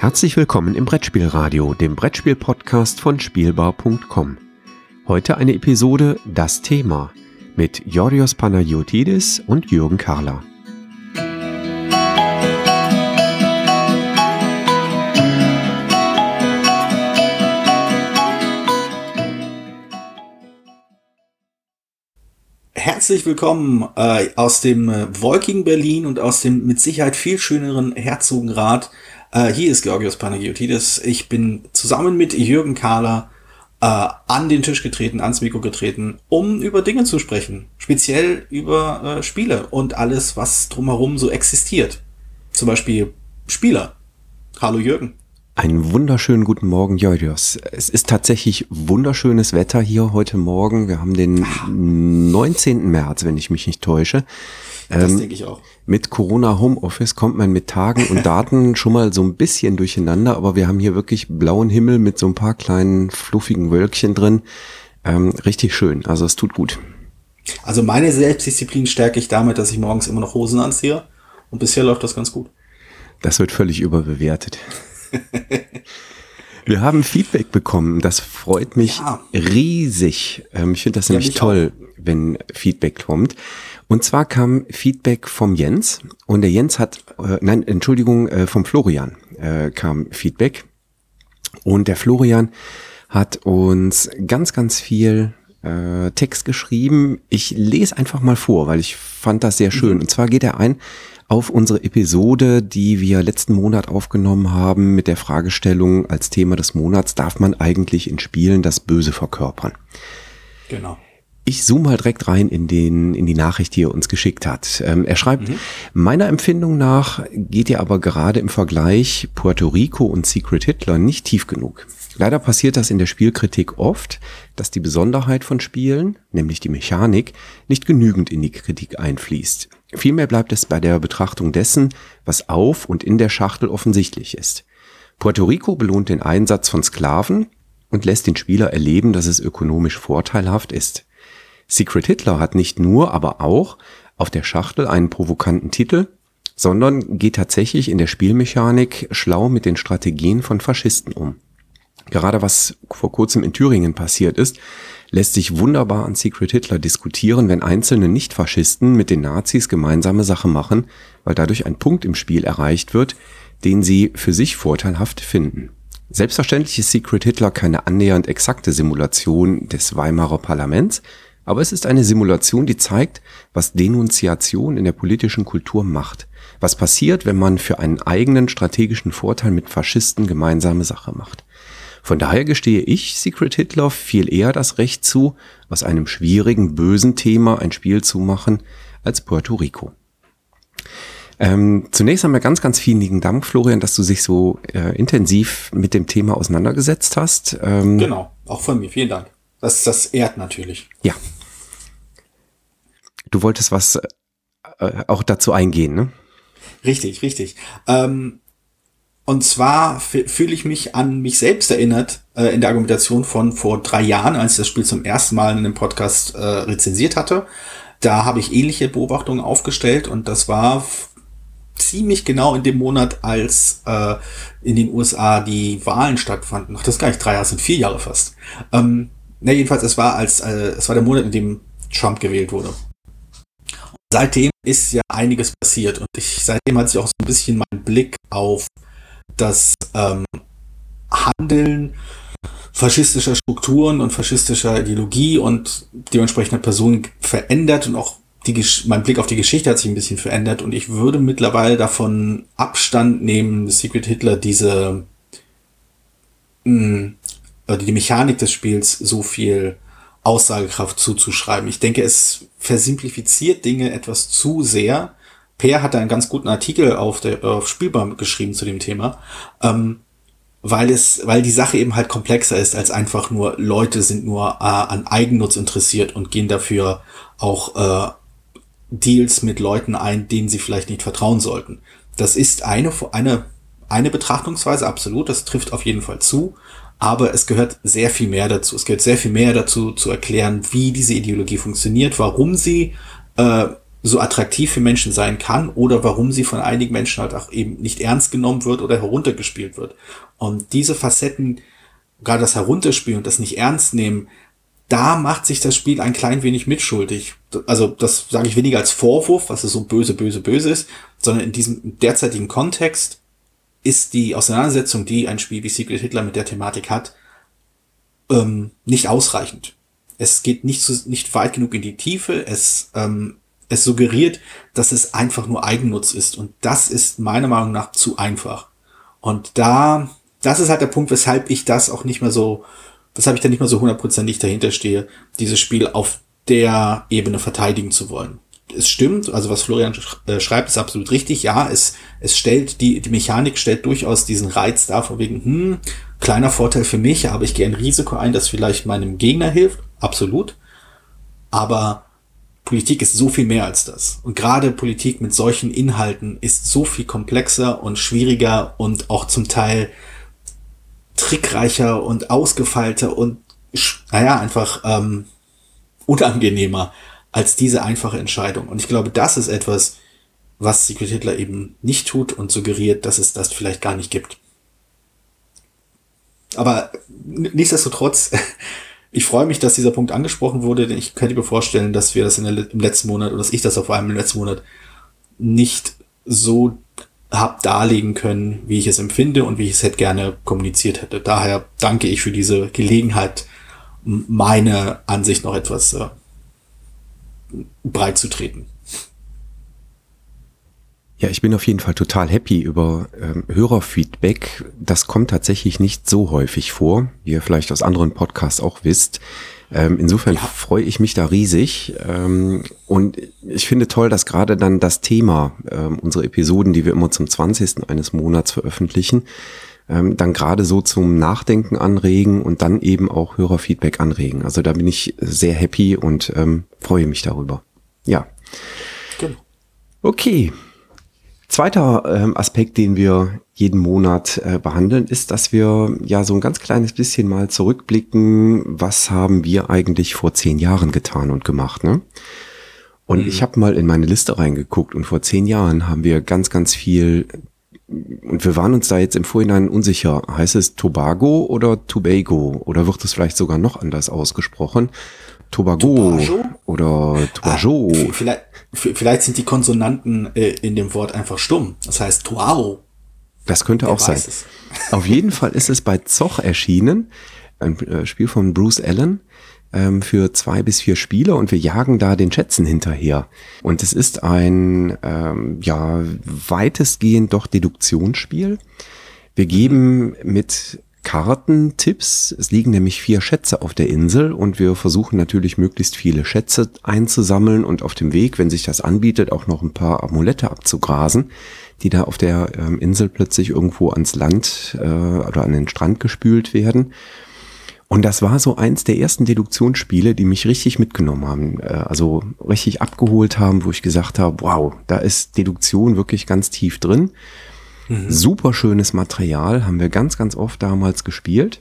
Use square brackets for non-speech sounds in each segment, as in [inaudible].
Herzlich willkommen im Brettspielradio, dem Brettspiel-Podcast von Spielbar.com. Heute eine Episode Das Thema mit Georgios Panagiotides und Jürgen Karler. Herzlich willkommen äh, aus dem äh, wolkigen Berlin und aus dem mit Sicherheit viel schöneren Herzogenrath. Äh, hier ist Georgios Panagiotides. Ich bin zusammen mit Jürgen Kahler äh, an den Tisch getreten, ans Mikro getreten, um über Dinge zu sprechen. Speziell über äh, Spiele und alles, was drumherum so existiert. Zum Beispiel Spieler. Hallo Jürgen. Einen wunderschönen guten Morgen, Georgios. Es ist tatsächlich wunderschönes Wetter hier heute Morgen. Wir haben den 19. März, wenn ich mich nicht täusche. Das ähm, denke ich auch. Mit Corona Homeoffice kommt man mit Tagen und Daten [laughs] schon mal so ein bisschen durcheinander, aber wir haben hier wirklich blauen Himmel mit so ein paar kleinen fluffigen Wölkchen drin. Ähm, richtig schön. Also es tut gut. Also meine Selbstdisziplin stärke ich damit, dass ich morgens immer noch Hosen anziehe. Und bisher läuft das ganz gut. Das wird völlig überbewertet. [laughs] Wir haben Feedback bekommen. Das freut mich ja. riesig. Ähm, ich finde das ja, nämlich toll, auch. wenn Feedback kommt. Und zwar kam Feedback vom Jens und der Jens hat, äh, nein, Entschuldigung, äh, vom Florian äh, kam Feedback. Und der Florian hat uns ganz, ganz viel äh, Text geschrieben. Ich lese einfach mal vor, weil ich fand das sehr schön. Mhm. Und zwar geht er ein auf unsere Episode, die wir letzten Monat aufgenommen haben mit der Fragestellung als Thema des Monats, darf man eigentlich in Spielen das Böse verkörpern? Genau. Ich zoome mal direkt rein in, den, in die Nachricht, die er uns geschickt hat. Ähm, er schreibt, mhm. meiner Empfindung nach geht ihr aber gerade im Vergleich Puerto Rico und Secret Hitler nicht tief genug. Leider passiert das in der Spielkritik oft, dass die Besonderheit von Spielen, nämlich die Mechanik, nicht genügend in die Kritik einfließt. Vielmehr bleibt es bei der Betrachtung dessen, was auf und in der Schachtel offensichtlich ist. Puerto Rico belohnt den Einsatz von Sklaven und lässt den Spieler erleben, dass es ökonomisch vorteilhaft ist. Secret Hitler hat nicht nur, aber auch auf der Schachtel einen provokanten Titel, sondern geht tatsächlich in der Spielmechanik schlau mit den Strategien von Faschisten um. Gerade was vor kurzem in Thüringen passiert ist, lässt sich wunderbar an Secret Hitler diskutieren, wenn einzelne Nicht-Faschisten mit den Nazis gemeinsame Sache machen, weil dadurch ein Punkt im Spiel erreicht wird, den sie für sich vorteilhaft finden. Selbstverständlich ist Secret Hitler keine annähernd exakte Simulation des Weimarer Parlaments, aber es ist eine Simulation, die zeigt, was Denunziation in der politischen Kultur macht. Was passiert, wenn man für einen eigenen strategischen Vorteil mit Faschisten gemeinsame Sache macht. Von daher gestehe ich Secret Hitler viel eher das Recht zu, aus einem schwierigen, bösen Thema ein Spiel zu machen, als Puerto Rico. Ähm, zunächst einmal ganz, ganz vielen lieben Dank, Florian, dass du dich so äh, intensiv mit dem Thema auseinandergesetzt hast. Ähm, genau, auch von mir. Vielen Dank. Das, das ehrt natürlich. Ja. Du wolltest was äh, auch dazu eingehen, ne? Richtig, richtig. Ähm, und zwar fühle ich mich an mich selbst erinnert äh, in der Argumentation von vor drei Jahren, als ich das Spiel zum ersten Mal in einem Podcast äh, rezensiert hatte. Da habe ich ähnliche Beobachtungen aufgestellt und das war ziemlich genau in dem Monat, als äh, in den USA die Wahlen stattfanden. Ach, das ist gar nicht drei Jahre, sind vier Jahre fast. Ähm, ne, jedenfalls, es war als äh, es war der Monat, in dem Trump gewählt wurde. Seitdem ist ja einiges passiert und ich seitdem hat sich auch so ein bisschen mein Blick auf das ähm, Handeln faschistischer Strukturen und faschistischer Ideologie und dementsprechender Personen verändert und auch die, mein Blick auf die Geschichte hat sich ein bisschen verändert und ich würde mittlerweile davon Abstand nehmen, Secret Hitler diese mh, hm, die Mechanik des Spiels so viel Aussagekraft zuzuschreiben. Ich denke, es versimplifiziert Dinge etwas zu sehr Per hat einen ganz guten Artikel auf der auf Spielbar geschrieben zu dem Thema, ähm, weil es, weil die Sache eben halt komplexer ist als einfach nur Leute sind nur äh, an Eigennutz interessiert und gehen dafür auch äh, Deals mit Leuten ein, denen sie vielleicht nicht vertrauen sollten. Das ist eine eine eine Betrachtungsweise absolut, das trifft auf jeden Fall zu, aber es gehört sehr viel mehr dazu. Es gehört sehr viel mehr dazu zu erklären, wie diese Ideologie funktioniert, warum sie äh, so attraktiv für Menschen sein kann oder warum sie von einigen Menschen halt auch eben nicht ernst genommen wird oder heruntergespielt wird. Und diese Facetten, gerade das Herunterspielen und das nicht ernst nehmen, da macht sich das Spiel ein klein wenig mitschuldig. Also das sage ich weniger als Vorwurf, was es so böse, böse, böse ist, sondern in diesem derzeitigen Kontext ist die Auseinandersetzung, die ein Spiel wie Secret Hitler mit der Thematik hat, ähm, nicht ausreichend. Es geht nicht, so, nicht weit genug in die Tiefe. Es ähm, es suggeriert, dass es einfach nur Eigennutz ist. Und das ist meiner Meinung nach zu einfach. Und da, das ist halt der Punkt, weshalb ich das auch nicht mehr so, weshalb ich da nicht mehr so hundertprozentig dahinter stehe, dieses Spiel auf der Ebene verteidigen zu wollen. Es stimmt, also was Florian äh, schreibt, ist absolut richtig. Ja, es, es stellt, die, die Mechanik stellt durchaus diesen Reiz dar, von wegen, hm, kleiner Vorteil für mich, aber ich gehe ein Risiko ein, das vielleicht meinem Gegner hilft. Absolut. Aber Politik ist so viel mehr als das. Und gerade Politik mit solchen Inhalten ist so viel komplexer und schwieriger und auch zum Teil trickreicher und ausgefeilter und, naja, einfach ähm, unangenehmer als diese einfache Entscheidung. Und ich glaube, das ist etwas, was Secret Hitler eben nicht tut und suggeriert, dass es das vielleicht gar nicht gibt. Aber nichtsdestotrotz ich freue mich, dass dieser Punkt angesprochen wurde, denn ich könnte mir vorstellen, dass wir das in der, im letzten Monat oder dass ich das auf einem im letzten Monat nicht so hab darlegen können, wie ich es empfinde und wie ich es hätte gerne kommuniziert hätte. Daher danke ich für diese Gelegenheit, meine Ansicht noch etwas äh, breit zu treten. Ja, ich bin auf jeden Fall total happy über ähm, Hörerfeedback. Das kommt tatsächlich nicht so häufig vor, wie ihr vielleicht aus anderen Podcasts auch wisst. Ähm, insofern ja. freue ich mich da riesig. Ähm, und ich finde toll, dass gerade dann das Thema, ähm, unsere Episoden, die wir immer zum 20. eines Monats veröffentlichen, ähm, dann gerade so zum Nachdenken anregen und dann eben auch Hörerfeedback anregen. Also da bin ich sehr happy und ähm, freue mich darüber. Ja. Genau. Okay, Zweiter ähm, Aspekt, den wir jeden Monat äh, behandeln, ist, dass wir ja so ein ganz kleines bisschen mal zurückblicken, was haben wir eigentlich vor zehn Jahren getan und gemacht. Ne? Und mhm. ich habe mal in meine Liste reingeguckt und vor zehn Jahren haben wir ganz, ganz viel und wir waren uns da jetzt im Vorhinein unsicher. Heißt es Tobago oder Tobago? Oder wird es vielleicht sogar noch anders ausgesprochen? Tobago, Tobago? oder Tobago. Ah, vielleicht, vielleicht sind die Konsonanten äh, in dem Wort einfach stumm. Das heißt Tuao. Das könnte Wer auch sein. Es. [laughs] Auf jeden Fall ist es bei Zoch erschienen, ein äh, Spiel von Bruce Allen ähm, für zwei bis vier Spieler und wir jagen da den Schätzen hinterher. Und es ist ein ähm, ja weitestgehend doch Deduktionsspiel. Wir geben mit Kartentipps. Es liegen nämlich vier Schätze auf der Insel und wir versuchen natürlich möglichst viele Schätze einzusammeln und auf dem Weg, wenn sich das anbietet, auch noch ein paar Amulette abzugrasen, die da auf der ähm, Insel plötzlich irgendwo ans Land äh, oder an den Strand gespült werden. Und das war so eins der ersten Deduktionsspiele, die mich richtig mitgenommen haben, äh, also richtig abgeholt haben, wo ich gesagt habe, wow, da ist Deduktion wirklich ganz tief drin. Mhm. Super schönes Material, haben wir ganz, ganz oft damals gespielt.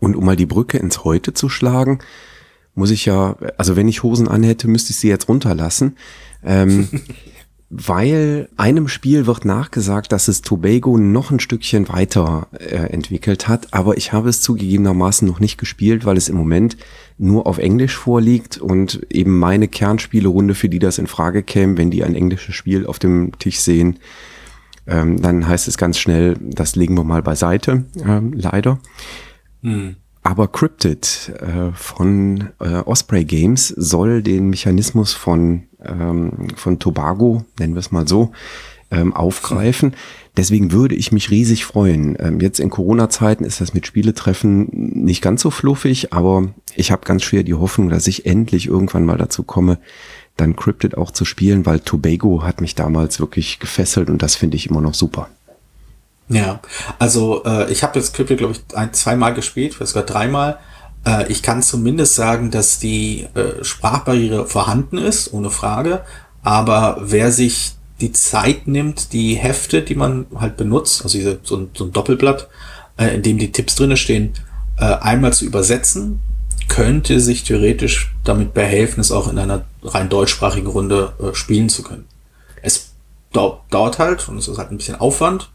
Und um mal die Brücke ins Heute zu schlagen, muss ich ja, also wenn ich Hosen anhätte, müsste ich sie jetzt runterlassen. Ähm, [laughs] weil einem Spiel wird nachgesagt, dass es Tobago noch ein Stückchen weiter äh, entwickelt hat, aber ich habe es zugegebenermaßen noch nicht gespielt, weil es im Moment nur auf Englisch vorliegt und eben meine Kernspielerunde, für die das in Frage käme, wenn die ein englisches Spiel auf dem Tisch sehen, ähm, dann heißt es ganz schnell, das legen wir mal beiseite, ähm, leider. Hm. Aber Cryptid äh, von äh, Osprey Games soll den Mechanismus von, ähm, von Tobago, nennen wir es mal so, ähm, aufgreifen. Deswegen würde ich mich riesig freuen. Ähm, jetzt in Corona-Zeiten ist das mit Spieletreffen nicht ganz so fluffig, aber ich habe ganz schwer die Hoffnung, dass ich endlich irgendwann mal dazu komme, dann Cryptid auch zu spielen, weil Tobago hat mich damals wirklich gefesselt und das finde ich immer noch super. Ja, also äh, ich habe jetzt Cryptid, glaube ich, ein, zweimal gespielt, vielleicht sogar dreimal. Äh, ich kann zumindest sagen, dass die äh, Sprachbarriere vorhanden ist, ohne Frage. Aber wer sich die Zeit nimmt, die Hefte, die man halt benutzt, also diese, so, ein, so ein Doppelblatt, äh, in dem die Tipps drinne stehen, äh, einmal zu übersetzen könnte sich theoretisch damit behelfen, es auch in einer rein deutschsprachigen Runde äh, spielen zu können. Es dau dauert halt und es ist halt ein bisschen Aufwand,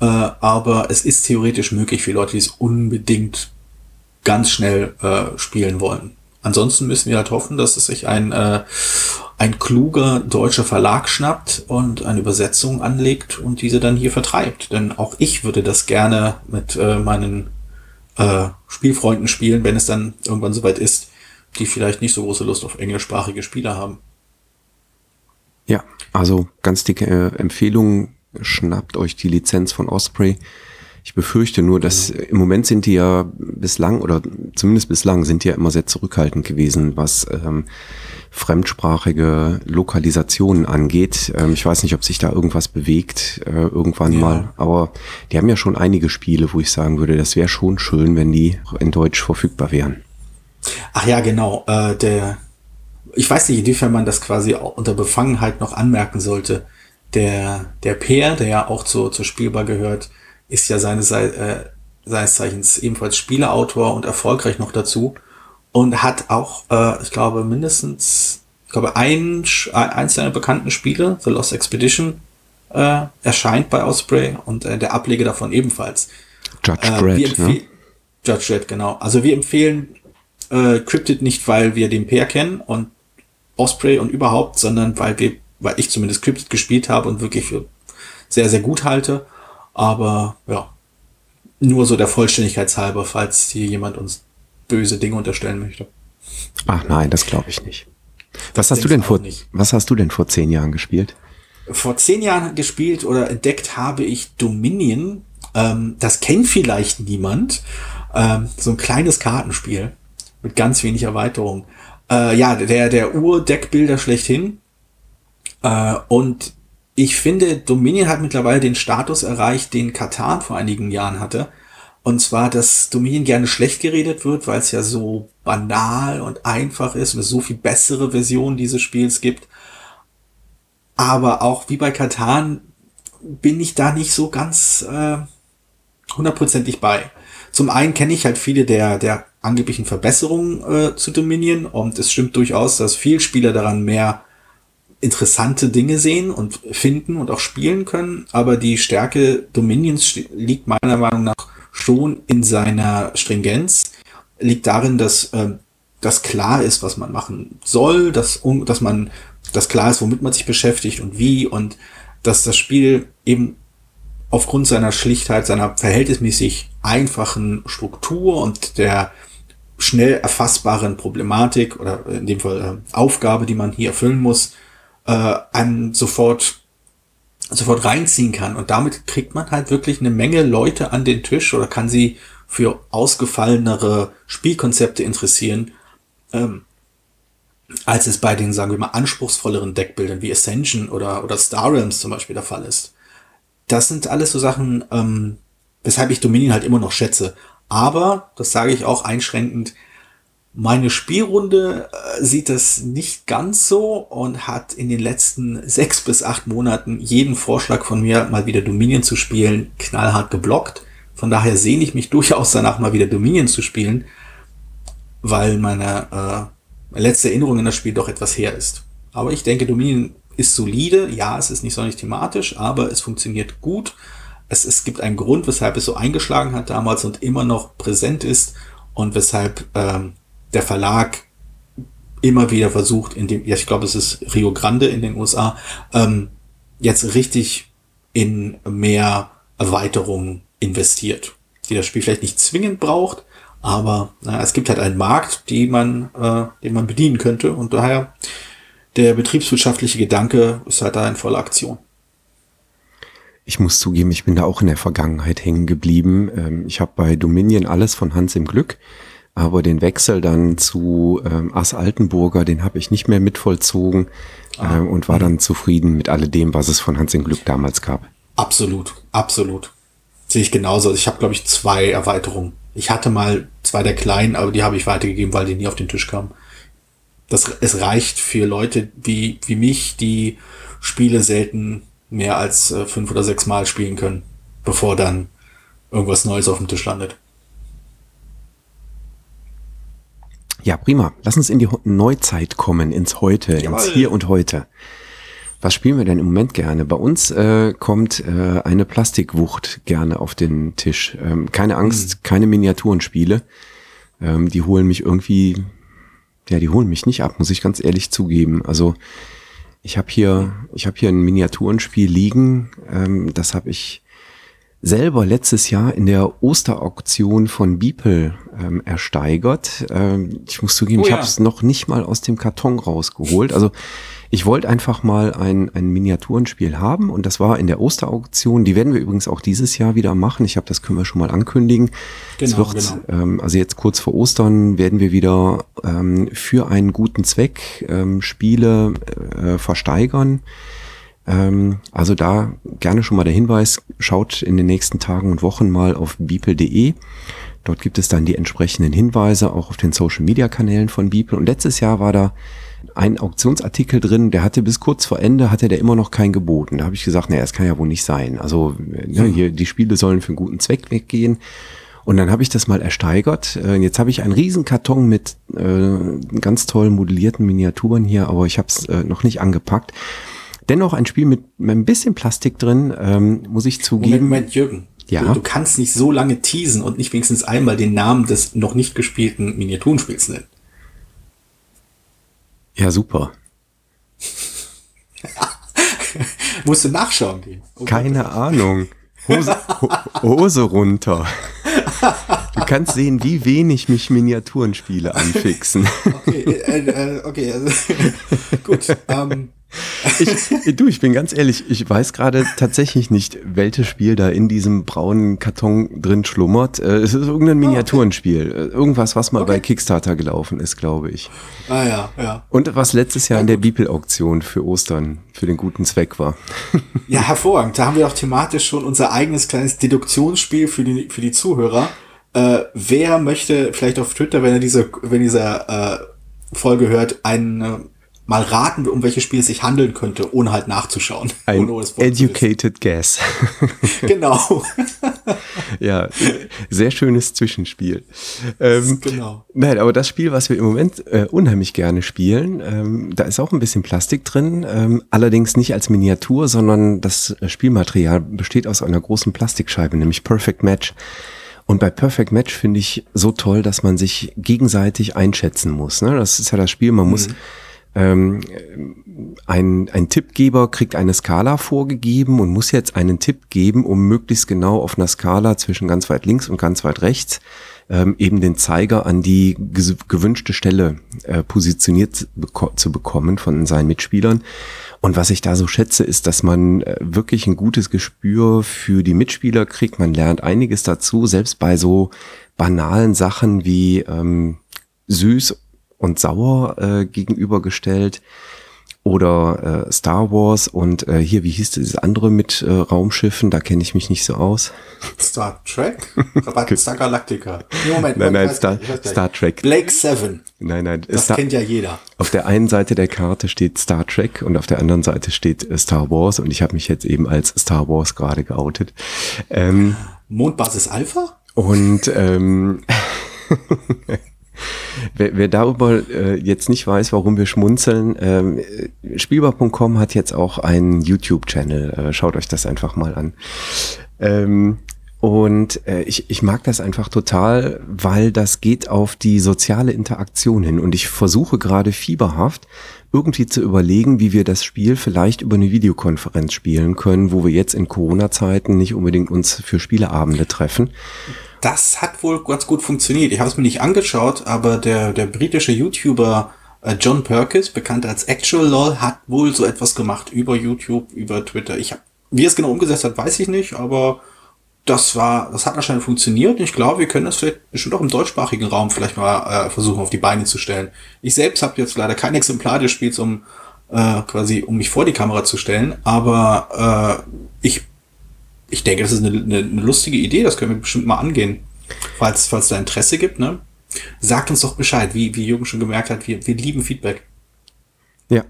äh, aber es ist theoretisch möglich für Leute, die es unbedingt ganz schnell äh, spielen wollen. Ansonsten müssen wir halt hoffen, dass es sich ein, äh, ein kluger deutscher Verlag schnappt und eine Übersetzung anlegt und diese dann hier vertreibt. Denn auch ich würde das gerne mit äh, meinen äh, Spielfreunden spielen, wenn es dann irgendwann soweit ist, die vielleicht nicht so große Lust auf englischsprachige Spiele haben. Ja, also ganz dicke äh, Empfehlung, schnappt euch die Lizenz von Osprey. Ich befürchte nur, dass mhm. im Moment sind die ja bislang oder zumindest bislang sind die ja immer sehr zurückhaltend gewesen, was ähm, fremdsprachige Lokalisationen angeht. Ähm, ich weiß nicht, ob sich da irgendwas bewegt äh, irgendwann ja. mal, aber die haben ja schon einige Spiele, wo ich sagen würde, das wäre schon schön, wenn die in Deutsch verfügbar wären. Ach ja, genau. Äh, der, ich weiß nicht, inwiefern man das quasi unter Befangenheit noch anmerken sollte. Der, der Peer, der ja auch zu, zur Spielbar gehört, ist ja seines, äh, seines Zeichens ebenfalls Spieleautor und erfolgreich noch dazu und hat auch, äh, ich glaube, mindestens, ich glaube, ein, eins seiner bekannten Spiele, The Lost Expedition, äh, erscheint bei Osprey und äh, der Ableger davon ebenfalls. Judge äh, Dredd, ne? Judge Dredd, genau. Also wir empfehlen äh, Cryptid nicht, weil wir den Pair kennen und Osprey und überhaupt, sondern weil wir, weil ich zumindest Cryptid gespielt habe und wirklich für sehr, sehr gut halte aber ja, nur so der Vollständigkeit halber, falls hier jemand uns böse Dinge unterstellen möchte. Ach nein, das glaube ich nicht. Was hast du denn vor, nicht. was hast du denn vor zehn Jahren gespielt? Vor zehn Jahren gespielt oder entdeckt habe ich Dominion. Ähm, das kennt vielleicht niemand. Ähm, so ein kleines Kartenspiel mit ganz wenig Erweiterung. Äh, ja, der, der Ur-Deckbilder schlechthin. Äh, und ich finde, Dominion hat mittlerweile den Status erreicht, den Katan vor einigen Jahren hatte. Und zwar, dass Dominion gerne schlecht geredet wird, weil es ja so banal und einfach ist und es so viel bessere Versionen dieses Spiels gibt. Aber auch wie bei Katan bin ich da nicht so ganz äh, hundertprozentig bei. Zum einen kenne ich halt viele der, der angeblichen Verbesserungen äh, zu Dominion und es stimmt durchaus, dass viel Spieler daran mehr interessante Dinge sehen und finden und auch spielen können, aber die Stärke Dominions liegt meiner Meinung nach schon in seiner Stringenz, liegt darin, dass äh, das klar ist, was man machen soll, dass, dass man, dass klar ist, womit man sich beschäftigt und wie und dass das Spiel eben aufgrund seiner Schlichtheit, seiner verhältnismäßig einfachen Struktur und der schnell erfassbaren Problematik oder in dem Fall äh, Aufgabe, die man hier erfüllen muss, äh, einem sofort sofort reinziehen kann. Und damit kriegt man halt wirklich eine Menge Leute an den Tisch oder kann sie für ausgefallenere Spielkonzepte interessieren, ähm, als es bei den, sagen wir mal, anspruchsvolleren Deckbildern wie Ascension oder, oder Star Realms zum Beispiel der Fall ist. Das sind alles so Sachen, ähm, weshalb ich Dominion halt immer noch schätze. Aber, das sage ich auch einschränkend, meine Spielrunde äh, sieht das nicht ganz so und hat in den letzten sechs bis acht Monaten jeden Vorschlag von mir, mal wieder Dominion zu spielen, knallhart geblockt. Von daher sehne ich mich [laughs] durchaus danach, mal wieder Dominion zu spielen, weil meine äh, letzte Erinnerung in das Spiel doch etwas her ist. Aber ich denke, Dominion ist solide. Ja, es ist nicht sonderlich thematisch, aber es funktioniert gut. Es, es gibt einen Grund, weshalb es so eingeschlagen hat damals und immer noch präsent ist und weshalb ähm, der Verlag immer wieder versucht, in dem, ja, ich glaube, es ist Rio Grande in den USA, ähm, jetzt richtig in mehr Erweiterungen investiert, die das Spiel vielleicht nicht zwingend braucht, aber na, es gibt halt einen Markt, die man, äh, den man bedienen könnte und daher der betriebswirtschaftliche Gedanke ist halt da in voller Aktion. Ich muss zugeben, ich bin da auch in der Vergangenheit hängen geblieben. Ähm, ich habe bei Dominion alles von Hans im Glück aber den Wechsel dann zu ähm, Ass Altenburger, den habe ich nicht mehr mitvollzogen ah. ähm, und war dann zufrieden mit alledem, was es von Hans im Glück damals gab. Absolut, absolut. Sehe ich genauso. Ich habe, glaube ich, zwei Erweiterungen. Ich hatte mal zwei der kleinen, aber die habe ich weitergegeben, weil die nie auf den Tisch kamen. Das, es reicht für Leute wie, wie mich, die Spiele selten mehr als äh, fünf oder sechs Mal spielen können, bevor dann irgendwas Neues auf dem Tisch landet. Ja, prima. Lass uns in die Neuzeit kommen, ins Heute, Jawohl. ins Hier und Heute. Was spielen wir denn im Moment gerne? Bei uns äh, kommt äh, eine Plastikwucht gerne auf den Tisch. Ähm, keine Angst, mhm. keine Miniaturenspiele. Ähm, die holen mich irgendwie, ja, die holen mich nicht ab, muss ich ganz ehrlich zugeben. Also ich habe hier, ich habe hier ein Miniaturenspiel liegen. Ähm, das habe ich selber letztes Jahr in der Osterauktion von Beeple ähm, ersteigert. Ähm, ich muss zugeben, oh, ich habe es noch nicht mal aus dem Karton rausgeholt. Also ich wollte einfach mal ein, ein Miniaturenspiel haben und das war in der Osterauktion. Die werden wir übrigens auch dieses Jahr wieder machen. Ich habe das können wir schon mal ankündigen. Genau, wird, genau. Ähm, also jetzt kurz vor Ostern werden wir wieder ähm, für einen guten Zweck ähm, Spiele äh, versteigern. Ähm, also da gerne schon mal der Hinweis, schaut in den nächsten Tagen und Wochen mal auf beeple.de. Dort gibt es dann die entsprechenden Hinweise, auch auf den Social Media Kanälen von Beeple. Und letztes Jahr war da ein Auktionsartikel drin, der hatte bis kurz vor Ende, hatte der immer noch kein geboten. Da habe ich gesagt, naja, es kann ja wohl nicht sein. Also ne, hier, die Spiele sollen für einen guten Zweck weggehen. Und dann habe ich das mal ersteigert. Äh, jetzt habe ich einen riesen Karton mit äh, ganz tollen modellierten Miniaturen hier, aber ich habe es äh, noch nicht angepackt. Dennoch ein Spiel mit, mit ein bisschen Plastik drin, ähm, muss ich zugeben. Moment, Moment Jürgen. Ja. Du, du, kannst nicht so lange teasen und nicht wenigstens einmal den Namen des noch nicht gespielten Miniaturenspiels nennen. Ja, super. [laughs] Musst du nachschauen gehen. Oh Keine. Ahnung. Hose, Hose runter. Du kannst sehen, wie wenig mich Miniaturenspiele anfixen. Okay, äh, äh, okay. Also, [laughs] gut. Ähm, ich, du, ich bin ganz ehrlich, ich weiß gerade tatsächlich nicht, welches Spiel da in diesem braunen Karton drin schlummert. Äh, es ist irgendein Miniaturenspiel. Ah, okay. Irgendwas, was mal okay. bei Kickstarter gelaufen ist, glaube ich. Ah ja, ja. Und was letztes Jahr ja, in der Bibel-Auktion für Ostern für den guten Zweck war. Ja, hervorragend. Da haben wir auch thematisch schon unser eigenes kleines Deduktionsspiel für die, für die Zuhörer. Äh, wer möchte vielleicht auf Twitter, wenn er diese, wenn dieser äh, Folge hört, einen mal raten, um welches Spiel es sich handeln könnte, ohne halt nachzuschauen. [laughs] Ein educated guess. [laughs] [laughs] genau. ja, sehr schönes Zwischenspiel. Ähm, genau. Nein, aber das Spiel, was wir im Moment äh, unheimlich gerne spielen, ähm, da ist auch ein bisschen Plastik drin, ähm, allerdings nicht als Miniatur, sondern das Spielmaterial besteht aus einer großen Plastikscheibe, nämlich Perfect Match. Und bei Perfect Match finde ich so toll, dass man sich gegenseitig einschätzen muss. Ne? Das ist ja das Spiel, man mhm. Ähm, ein, ein Tippgeber kriegt eine Skala vorgegeben und muss jetzt einen Tipp geben, um möglichst genau auf einer Skala zwischen ganz weit links und ganz weit rechts ähm, eben den Zeiger an die gewünschte Stelle äh, positioniert beko zu bekommen von seinen Mitspielern. Und was ich da so schätze, ist, dass man äh, wirklich ein gutes Gespür für die Mitspieler kriegt. Man lernt einiges dazu, selbst bei so banalen Sachen wie ähm, süß und sauer äh, gegenübergestellt. Oder äh, Star Wars und äh, hier, wie hieß dieses andere mit äh, Raumschiffen? Da kenne ich mich nicht so aus. [laughs] Star Trek? Star Galactica. [laughs] Moment, nein, nein, Star, Star Trek. Blake Seven. Nein, nein. Das Star, kennt ja jeder. Auf der einen Seite der Karte steht Star Trek und auf der anderen Seite steht äh, Star Wars und ich habe mich jetzt eben als Star Wars gerade geoutet. Ähm, Mondbasis Alpha? Und ähm, [laughs] [laughs] Wer, wer darüber äh, jetzt nicht weiß, warum wir schmunzeln, ähm, Spielbar.com hat jetzt auch einen YouTube-Channel. Äh, schaut euch das einfach mal an. Ähm, und äh, ich, ich mag das einfach total, weil das geht auf die soziale Interaktion hin. Und ich versuche gerade fieberhaft irgendwie zu überlegen, wie wir das Spiel vielleicht über eine Videokonferenz spielen können, wo wir jetzt in Corona-Zeiten nicht unbedingt uns für Spieleabende treffen das hat wohl ganz gut funktioniert. Ich habe es mir nicht angeschaut, aber der, der britische YouTuber äh, John Perkins, bekannt als Actual LOL, hat wohl so etwas gemacht über YouTube, über Twitter. Ich hab, wie er es genau umgesetzt hat, weiß ich nicht, aber das war, das hat anscheinend funktioniert. Ich glaube, wir können das vielleicht bestimmt auch im deutschsprachigen Raum vielleicht mal äh, versuchen auf die Beine zu stellen. Ich selbst habe jetzt leider kein Exemplar des Spiels, um äh, quasi um mich vor die Kamera zu stellen, aber äh, ich ich denke, das ist eine, eine, eine, lustige Idee, das können wir bestimmt mal angehen. Falls, falls da Interesse gibt, ne? Sagt uns doch Bescheid, wie, wie Jürgen schon gemerkt hat, wir, wir lieben Feedback. Ja.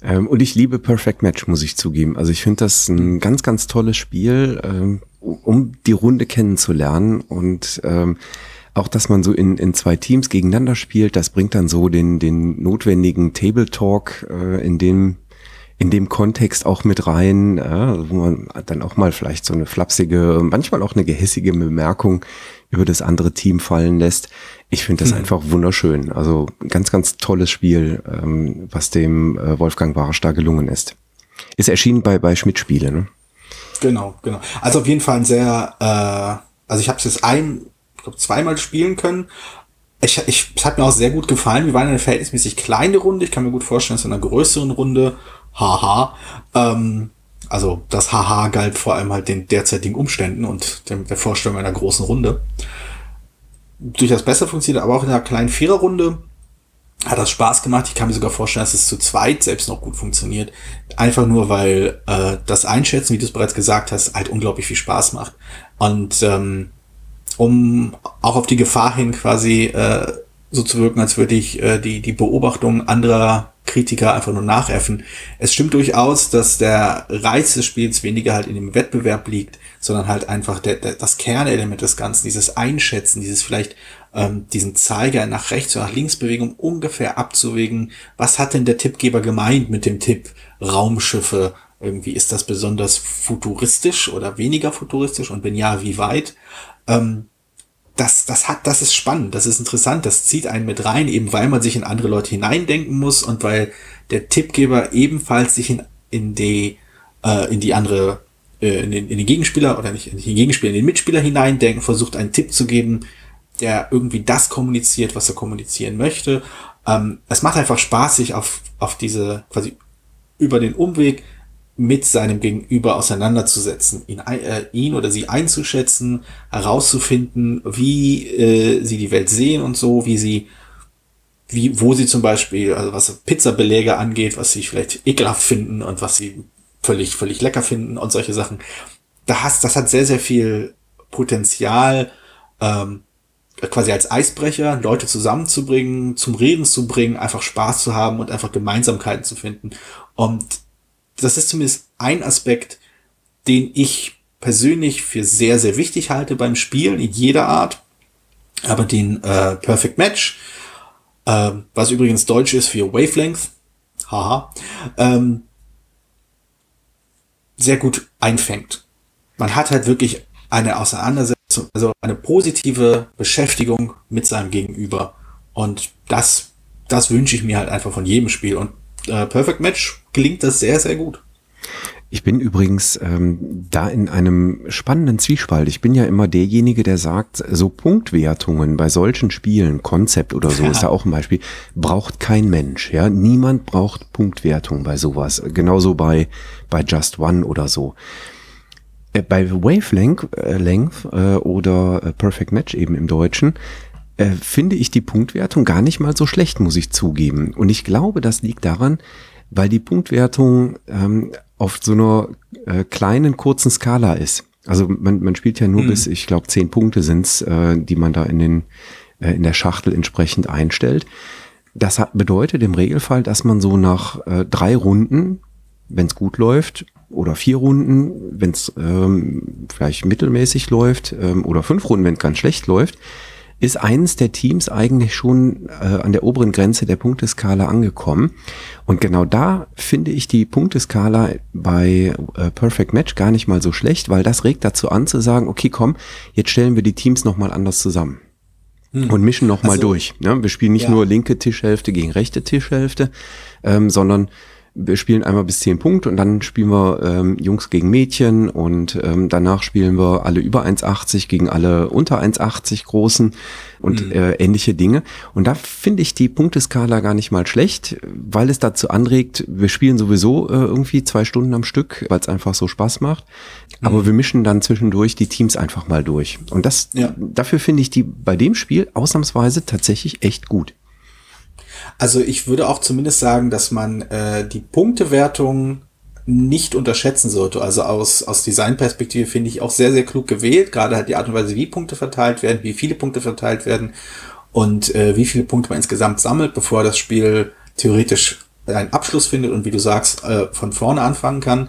Ähm, und ich liebe Perfect Match, muss ich zugeben. Also ich finde das ein ganz, ganz tolles Spiel, ähm, um die Runde kennenzulernen und ähm, auch, dass man so in, in zwei Teams gegeneinander spielt, das bringt dann so den, den notwendigen Table Talk äh, in dem in dem Kontext auch mit rein, ja, wo man dann auch mal vielleicht so eine flapsige, manchmal auch eine gehässige Bemerkung über das andere Team fallen lässt. Ich finde das hm. einfach wunderschön. Also ganz, ganz tolles Spiel, ähm, was dem äh, Wolfgang Barasch da gelungen ist. Ist erschienen bei, bei Schmidt Spiele, ne? Genau, genau. Also auf jeden Fall ein sehr, äh, also ich habe es jetzt ein, ich glaube zweimal spielen können. Ich, ich, es hat mir auch sehr gut gefallen. Wir waren in einer verhältnismäßig kleine Runde. Ich kann mir gut vorstellen, dass in einer größeren Runde, haha, ähm, also das Haha galt vor allem halt den derzeitigen Umständen und dem, der Vorstellung einer großen Runde. Durchaus besser funktioniert, aber auch in einer kleinen Viererrunde hat das Spaß gemacht. Ich kann mir sogar vorstellen, dass es zu zweit selbst noch gut funktioniert. Einfach nur, weil äh, das Einschätzen, wie du es bereits gesagt hast, halt unglaublich viel Spaß macht. Und ähm, um auch auf die Gefahr hin quasi äh, so zu wirken, als würde ich äh, die, die Beobachtung anderer Kritiker einfach nur nachäffen. Es stimmt durchaus, dass der Reiz des Spiels weniger halt in dem Wettbewerb liegt, sondern halt einfach der, der, das Kernelement des Ganzen, dieses Einschätzen, dieses vielleicht ähm, diesen Zeiger nach rechts oder nach links bewegen, um ungefähr abzuwägen, was hat denn der Tippgeber gemeint mit dem Tipp Raumschiffe? Irgendwie ist das besonders futuristisch oder weniger futuristisch und wenn ja, wie weit? Ähm, das, das hat, das ist spannend, das ist interessant, das zieht einen mit rein, eben weil man sich in andere Leute hineindenken muss und weil der Tippgeber ebenfalls sich in, in die, äh, in die andere, äh, in, den, in den Gegenspieler oder nicht in den Gegenspieler, in den Mitspieler hineindenken, versucht einen Tipp zu geben, der irgendwie das kommuniziert, was er kommunizieren möchte. Ähm, es macht einfach Spaß, sich auf, auf diese, quasi über den Umweg mit seinem Gegenüber auseinanderzusetzen, ihn, äh, ihn oder sie einzuschätzen, herauszufinden, wie äh, sie die Welt sehen und so, wie sie, wie, wo sie zum Beispiel, also was Pizzabeläge angeht, was sie vielleicht ekelhaft finden und was sie völlig, völlig lecker finden und solche Sachen. Da hast, das hat sehr, sehr viel Potenzial, ähm, quasi als Eisbrecher Leute zusammenzubringen, zum Reden zu bringen, einfach Spaß zu haben und einfach Gemeinsamkeiten zu finden. Und das ist zumindest ein Aspekt, den ich persönlich für sehr, sehr wichtig halte beim Spielen in jeder Art. Aber den äh, Perfect Match, äh, was übrigens Deutsch ist für Wavelength, haha, ähm, sehr gut einfängt. Man hat halt wirklich eine Auseinandersetzung, also eine positive Beschäftigung mit seinem Gegenüber. Und das, das wünsche ich mir halt einfach von jedem Spiel. Und äh, Perfect Match gelingt das sehr, sehr gut. Ich bin übrigens ähm, da in einem spannenden Zwiespalt. Ich bin ja immer derjenige, der sagt, so Punktwertungen bei solchen Spielen, Konzept oder so ja. ist [laughs] da auch ein Beispiel, braucht kein Mensch. Ja, niemand braucht Punktwertung bei sowas. Genauso bei bei Just One oder so. Äh, bei Wavelength äh, Length, äh, oder äh, Perfect Match eben im Deutschen äh, finde ich die Punktwertung gar nicht mal so schlecht, muss ich zugeben. Und ich glaube, das liegt daran, weil die Punktwertung ähm, auf so einer äh, kleinen, kurzen Skala ist. Also man, man spielt ja nur mhm. bis, ich glaube, zehn Punkte sind's, äh, die man da in, den, äh, in der Schachtel entsprechend einstellt. Das hat, bedeutet im Regelfall, dass man so nach äh, drei Runden, wenn es gut läuft, oder vier Runden, wenn es ähm, vielleicht mittelmäßig läuft, ähm, oder fünf Runden, wenn es ganz schlecht läuft, ist eines der Teams eigentlich schon äh, an der oberen Grenze der Punkteskala angekommen. Und genau da finde ich die Punkteskala bei äh, Perfect Match gar nicht mal so schlecht, weil das regt dazu an zu sagen, okay, komm, jetzt stellen wir die Teams nochmal anders zusammen. Hm. Und mischen nochmal also, durch. Ne? Wir spielen nicht ja. nur linke Tischhälfte gegen rechte Tischhälfte, ähm, sondern wir spielen einmal bis zehn Punkte und dann spielen wir ähm, Jungs gegen Mädchen und ähm, danach spielen wir alle über 1,80 gegen alle unter 1,80 großen und mhm. äh, ähnliche Dinge. Und da finde ich die Punkteskala gar nicht mal schlecht, weil es dazu anregt, wir spielen sowieso äh, irgendwie zwei Stunden am Stück, weil es einfach so Spaß macht. Mhm. Aber wir mischen dann zwischendurch die Teams einfach mal durch. Und das, ja. dafür finde ich die bei dem Spiel ausnahmsweise tatsächlich echt gut. Also ich würde auch zumindest sagen, dass man äh, die Punktewertung nicht unterschätzen sollte. Also aus, aus Designperspektive finde ich auch sehr, sehr klug gewählt. Gerade halt die Art und Weise, wie Punkte verteilt werden, wie viele Punkte verteilt werden und äh, wie viele Punkte man insgesamt sammelt, bevor das Spiel theoretisch einen Abschluss findet und wie du sagst, äh, von vorne anfangen kann.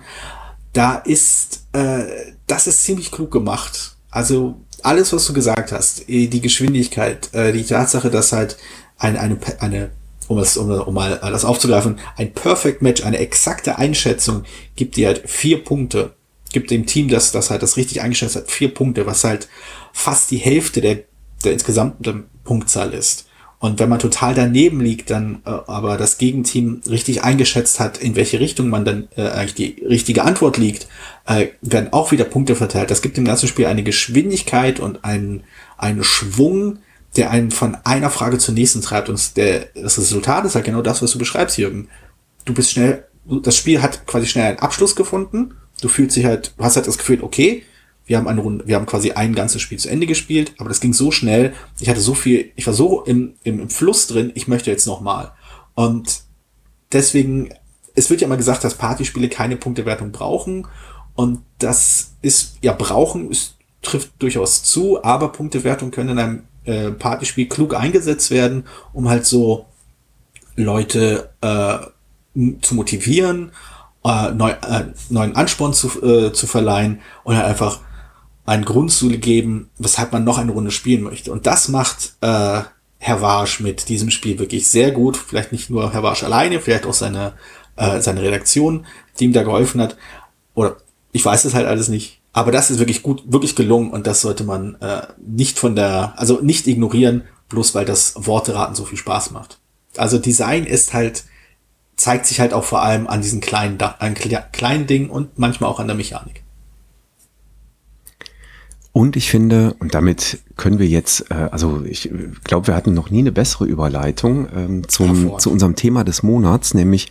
Da ist, äh, das ist ziemlich klug gemacht. Also alles, was du gesagt hast, äh, die Geschwindigkeit, äh, die Tatsache, dass halt eine, eine, eine um, es, um, um mal das aufzugreifen, ein Perfect Match, eine exakte Einschätzung gibt dir halt vier Punkte, gibt dem Team, das, das halt das richtig eingeschätzt hat, vier Punkte, was halt fast die Hälfte der, der insgesamten Punktzahl ist. Und wenn man total daneben liegt, dann äh, aber das Gegenteam richtig eingeschätzt hat, in welche Richtung man dann äh, eigentlich die richtige Antwort liegt, äh, werden auch wieder Punkte verteilt. Das gibt dem ganzen Spiel eine Geschwindigkeit und einen, einen Schwung, der einen von einer Frage zur nächsten treibt. Und der, das Resultat ist halt genau das, was du beschreibst, Jürgen. Du bist schnell, das Spiel hat quasi schnell einen Abschluss gefunden. Du fühlst dich halt, du hast halt das Gefühl, okay, wir haben eine Runde, wir haben quasi ein ganzes Spiel zu Ende gespielt, aber das ging so schnell. Ich hatte so viel, ich war so im, im, im Fluss drin, ich möchte jetzt noch mal. Und deswegen, es wird ja immer gesagt, dass Partyspiele keine Punktewertung brauchen. Und das ist, ja, brauchen, es trifft durchaus zu, aber Punktewertung können in einem äh, Partyspiel klug eingesetzt werden, um halt so Leute äh, zu motivieren, äh, neu, äh, neuen Ansporn zu, äh, zu verleihen und halt einfach einen Grund zu geben, weshalb man noch eine Runde spielen möchte. Und das macht äh, Herr Warsch mit diesem Spiel wirklich sehr gut. Vielleicht nicht nur Herr Warsch alleine, vielleicht auch seine, äh, seine Redaktion, die ihm da geholfen hat. Oder ich weiß es halt alles nicht. Aber das ist wirklich gut, wirklich gelungen und das sollte man äh, nicht von der, also nicht ignorieren, bloß weil das Worteraten so viel Spaß macht. Also Design ist halt, zeigt sich halt auch vor allem an diesen kleinen, an kleinen Dingen und manchmal auch an der Mechanik. Und ich finde, und damit können wir jetzt, äh, also ich glaube, wir hatten noch nie eine bessere Überleitung ähm, zum, zu unserem Thema des Monats, nämlich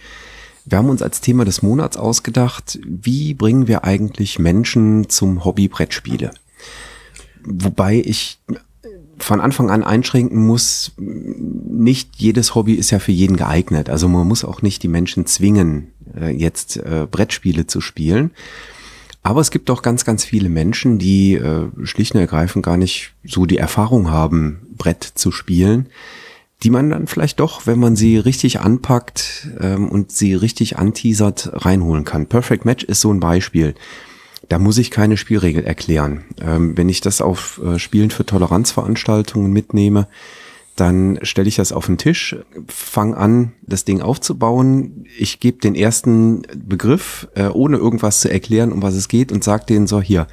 wir haben uns als Thema des Monats ausgedacht, wie bringen wir eigentlich Menschen zum Hobby Brettspiele? Wobei ich von Anfang an einschränken muss, nicht jedes Hobby ist ja für jeden geeignet. Also man muss auch nicht die Menschen zwingen, äh, jetzt äh, Brettspiele zu spielen. Aber es gibt auch ganz, ganz viele Menschen, die äh, schlicht und ergreifend gar nicht so die Erfahrung haben, Brett zu spielen, die man dann vielleicht doch, wenn man sie richtig anpackt ähm, und sie richtig anteasert, reinholen kann. Perfect Match ist so ein Beispiel. Da muss ich keine Spielregel erklären. Ähm, wenn ich das auf äh, Spielen für Toleranzveranstaltungen mitnehme, dann stelle ich das auf den Tisch, fange an, das Ding aufzubauen. Ich gebe den ersten Begriff, äh, ohne irgendwas zu erklären, um was es geht, und sage denen so hier,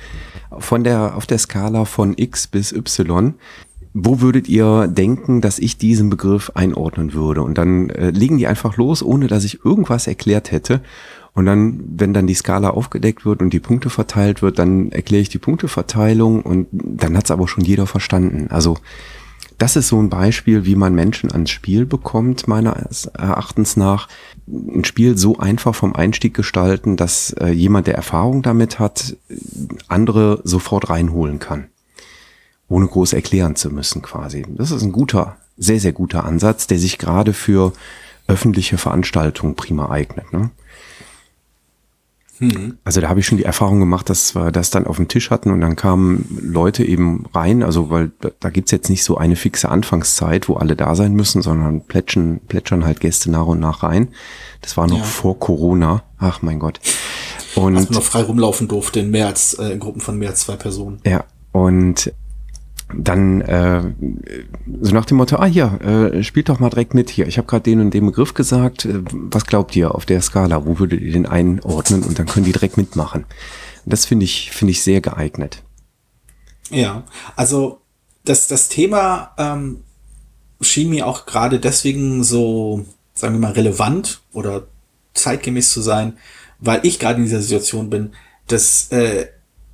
von der, auf der Skala von X bis Y, wo würdet ihr denken, dass ich diesen Begriff einordnen würde? Und dann äh, legen die einfach los, ohne dass ich irgendwas erklärt hätte. Und dann, wenn dann die Skala aufgedeckt wird und die Punkte verteilt wird, dann erkläre ich die Punkteverteilung und dann hat es aber schon jeder verstanden. Also das ist so ein Beispiel, wie man Menschen ans Spiel bekommt, meines Erachtens nach. Ein Spiel so einfach vom Einstieg gestalten, dass äh, jemand, der Erfahrung damit hat, andere sofort reinholen kann. Ohne groß erklären zu müssen quasi. Das ist ein guter, sehr, sehr guter Ansatz, der sich gerade für öffentliche Veranstaltungen prima eignet. Ne? Mhm. Also da habe ich schon die Erfahrung gemacht, dass wir das dann auf dem Tisch hatten und dann kamen Leute eben rein, also weil da, da gibt's jetzt nicht so eine fixe Anfangszeit, wo alle da sein müssen, sondern plätschern, plätschern halt Gäste nach und nach rein. Das war noch ja. vor Corona. Ach mein Gott. Und als man noch frei rumlaufen durfte in mehr als äh, in Gruppen von mehr als zwei Personen. Ja, und dann äh, so nach dem Motto, ah hier, äh, spielt doch mal direkt mit hier. Ich habe gerade den und den Begriff gesagt. Äh, was glaubt ihr auf der Skala? Wo würdet ihr den einordnen? Und dann können die direkt mitmachen. Das finde ich finde ich sehr geeignet. Ja, also das das Thema ähm, schien mir auch gerade deswegen so, sagen wir mal, relevant oder zeitgemäß zu sein, weil ich gerade in dieser Situation bin, dass äh,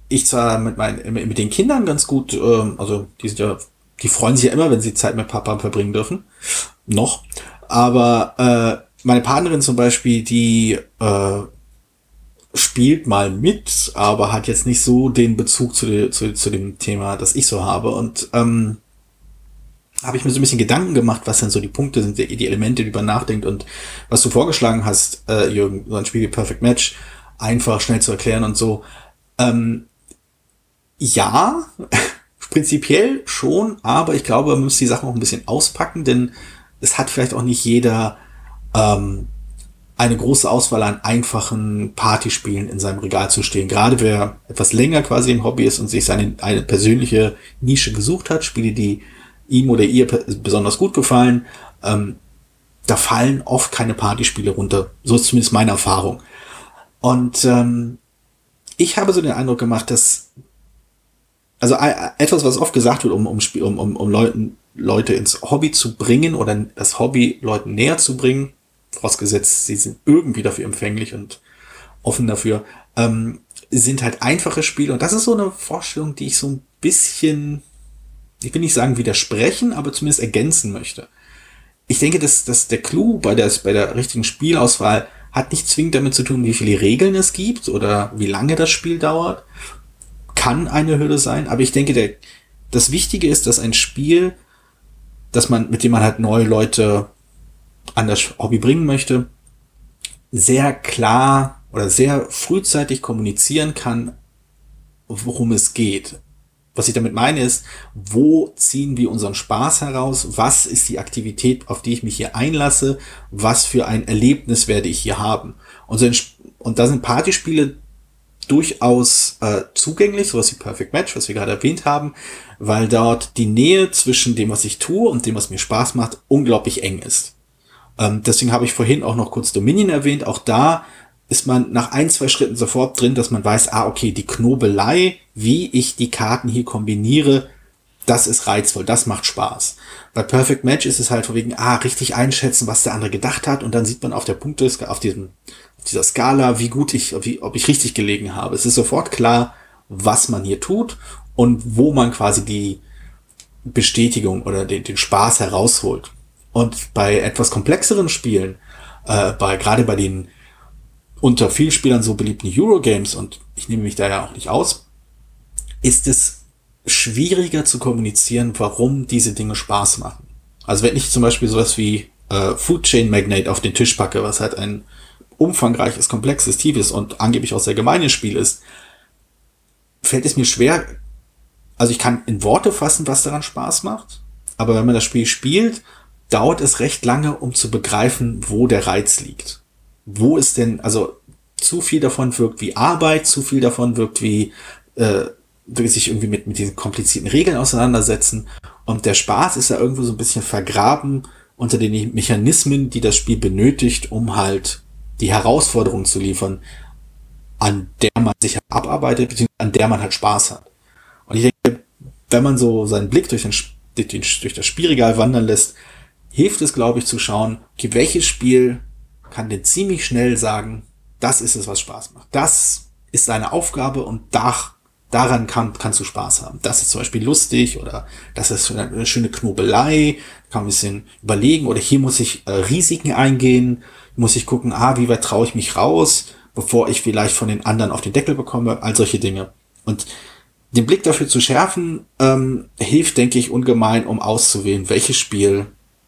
ich zwar mit meinen, mit den Kindern ganz gut, äh, also die sind ja, die freuen sich ja immer, wenn sie Zeit mit Papa verbringen dürfen. Noch. Aber äh, meine Partnerin zum Beispiel, die äh, spielt mal mit, aber hat jetzt nicht so den Bezug zu, de, zu, zu dem Thema, das ich so habe. Und ähm, habe ich mir so ein bisschen Gedanken gemacht, was denn so die Punkte sind, die, die Elemente, die man nachdenkt und was du vorgeschlagen hast, äh, Jürgen, so ein Spiel wie Perfect Match, einfach schnell zu erklären und so. Ähm, ja, [laughs] prinzipiell schon, aber ich glaube, man muss die Sachen auch ein bisschen auspacken, denn es hat vielleicht auch nicht jeder ähm, eine große Auswahl an einfachen Partyspielen in seinem Regal zu stehen. Gerade wer etwas länger quasi im Hobby ist und sich seine eine persönliche Nische gesucht hat, Spiele, die ihm oder ihr besonders gut gefallen, ähm, da fallen oft keine Partyspiele runter. So ist zumindest meine Erfahrung. Und ähm, ich habe so den Eindruck gemacht, dass also etwas, was oft gesagt wird, um, um, um, um Leuten, Leute ins Hobby zu bringen oder das Hobby Leuten näher zu bringen, vorausgesetzt, sie sind irgendwie dafür empfänglich und offen dafür, ähm, sind halt einfache Spiele. Und das ist so eine Vorstellung, die ich so ein bisschen, ich will nicht sagen widersprechen, aber zumindest ergänzen möchte. Ich denke, dass, dass der Clou bei der, bei der richtigen Spielauswahl hat nicht zwingend damit zu tun, wie viele Regeln es gibt oder wie lange das Spiel dauert. Kann eine Hürde sein, aber ich denke, der, das Wichtige ist, dass ein Spiel, dass man, mit dem man halt neue Leute an das Hobby bringen möchte, sehr klar oder sehr frühzeitig kommunizieren kann, worum es geht. Was ich damit meine ist, wo ziehen wir unseren Spaß heraus? Was ist die Aktivität, auf die ich mich hier einlasse? Was für ein Erlebnis werde ich hier haben? Und, so und da sind Partyspiele durchaus äh, zugänglich, sowas wie Perfect Match, was wir gerade erwähnt haben, weil dort die Nähe zwischen dem, was ich tue und dem, was mir Spaß macht, unglaublich eng ist. Ähm, deswegen habe ich vorhin auch noch kurz Dominion erwähnt. Auch da ist man nach ein, zwei Schritten sofort drin, dass man weiß, ah, okay, die Knobelei, wie ich die Karten hier kombiniere, das ist reizvoll, das macht Spaß. Bei Perfect Match ist es halt von ah, richtig einschätzen, was der andere gedacht hat und dann sieht man auf der Punkte, auf diesem, dieser Skala, wie gut ich, wie, ob ich richtig gelegen habe. Es ist sofort klar, was man hier tut und wo man quasi die Bestätigung oder den, den Spaß herausholt. Und bei etwas komplexeren Spielen, äh, bei, gerade bei den unter vielen Spielern so beliebten Eurogames, und ich nehme mich da ja auch nicht aus, ist es schwieriger zu kommunizieren, warum diese Dinge Spaß machen. Also wenn ich zum Beispiel sowas wie äh, Food Chain Magnate auf den Tisch packe, was halt ein umfangreiches, komplexes, tiefes und angeblich auch sehr gemeines Spiel ist, fällt es mir schwer, also ich kann in Worte fassen, was daran Spaß macht, aber wenn man das Spiel spielt dauert es recht lange, um zu begreifen, wo der Reiz liegt. Wo ist denn, also zu viel davon wirkt wie Arbeit, zu viel davon wirkt wie äh, sich irgendwie mit, mit diesen komplizierten Regeln auseinandersetzen. Und der Spaß ist ja irgendwo so ein bisschen vergraben unter den Mechanismen, die das Spiel benötigt, um halt die Herausforderung zu liefern, an der man sich abarbeitet, beziehungsweise an der man halt Spaß hat. Und ich denke, wenn man so seinen Blick durch, den, durch das Spielregal wandern lässt, hilft es, glaube ich, zu schauen, okay, welches Spiel kann denn ziemlich schnell sagen, das ist es, was Spaß macht. Das ist deine Aufgabe und da, daran kann, kannst du Spaß haben. Das ist zum Beispiel lustig oder das ist eine schöne Knobelei, kann ein bisschen überlegen oder hier muss ich äh, Risiken eingehen, muss ich gucken, ah, wie weit traue ich mich raus, bevor ich vielleicht von den anderen auf den Deckel bekomme, all solche Dinge. Und den Blick dafür zu schärfen, ähm, hilft, denke ich, ungemein, um auszuwählen, welches Spiel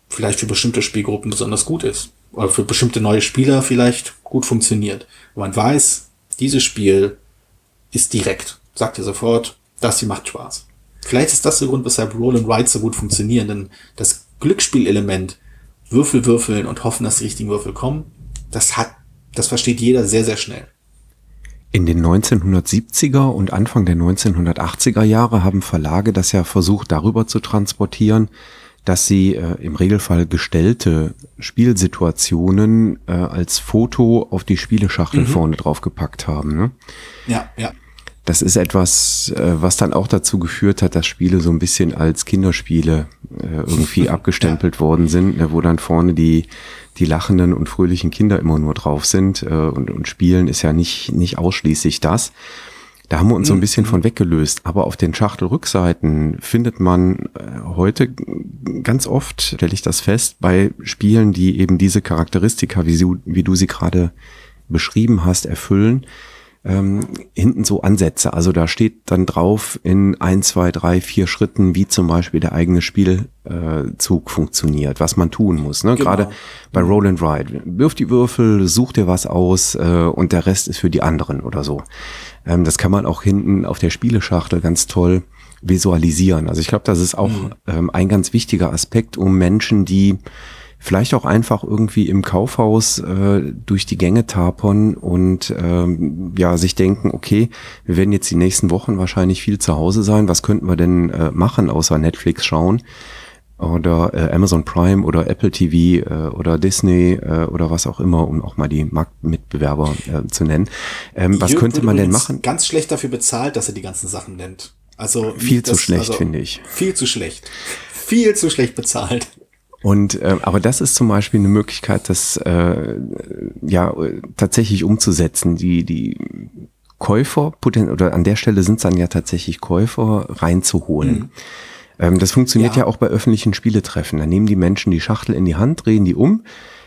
vielleicht für bestimmte Spielgruppen besonders gut ist. Oder für bestimmte neue Spieler vielleicht gut funktioniert. Wo man weiß, dieses Spiel ist direkt. Sagt ihr sofort, das hier macht Spaß. Vielleicht ist das der Grund, weshalb Roll and Ride so gut funktionieren, denn das Glücksspielelement, Würfel würfeln und hoffen, dass die richtigen Würfel kommen, das hat, das versteht jeder sehr, sehr schnell. In den 1970er und Anfang der 1980er Jahre haben Verlage das ja versucht, darüber zu transportieren, dass sie äh, im Regelfall gestellte Spielsituationen äh, als Foto auf die Spieleschachtel mhm. vorne drauf gepackt haben. Ne? Ja, ja. Das ist etwas, äh, was dann auch dazu geführt hat, dass Spiele so ein bisschen als Kinderspiele äh, irgendwie [laughs] abgestempelt worden sind, ne, wo dann vorne die, die lachenden und fröhlichen Kinder immer nur drauf sind. Äh, und, und Spielen ist ja nicht, nicht ausschließlich das. Da haben wir uns so ein mhm. bisschen von weggelöst. Aber auf den Schachtelrückseiten findet man heute ganz oft, stelle ich das fest, bei Spielen, die eben diese Charakteristika, wie, sie, wie du sie gerade beschrieben hast, erfüllen, ähm, hinten so Ansätze. Also da steht dann drauf in ein, zwei, drei, vier Schritten, wie zum Beispiel der eigene Spielzug funktioniert, was man tun muss. Ne? Genau. Gerade bei Roll and Ride. Wirf die Würfel, such dir was aus äh, und der Rest ist für die anderen oder so. Ähm, das kann man auch hinten auf der Spieleschachtel ganz toll visualisieren. Also ich glaube, das ist auch mhm. ähm, ein ganz wichtiger Aspekt, um Menschen, die vielleicht auch einfach irgendwie im Kaufhaus äh, durch die Gänge tapern und ähm, ja sich denken, okay, wir werden jetzt die nächsten Wochen wahrscheinlich viel zu Hause sein. Was könnten wir denn äh, machen, außer Netflix schauen? oder äh, Amazon Prime oder Apple TV äh, oder Disney äh, oder was auch immer, um auch mal die Marktmitbewerber äh, zu nennen. Ähm, was könnte man denn machen? Ganz schlecht dafür bezahlt, dass er die ganzen Sachen nennt. Also viel zu schlecht, also, finde ich. Viel zu schlecht. Viel zu schlecht bezahlt. Und äh, aber das ist zum Beispiel eine Möglichkeit, das äh, ja tatsächlich umzusetzen. Die die Käufer oder an der Stelle sind es dann ja tatsächlich Käufer reinzuholen. Mhm. Ähm, das funktioniert ja. ja auch bei öffentlichen Spieletreffen. Da nehmen die Menschen die Schachtel in die Hand, drehen die um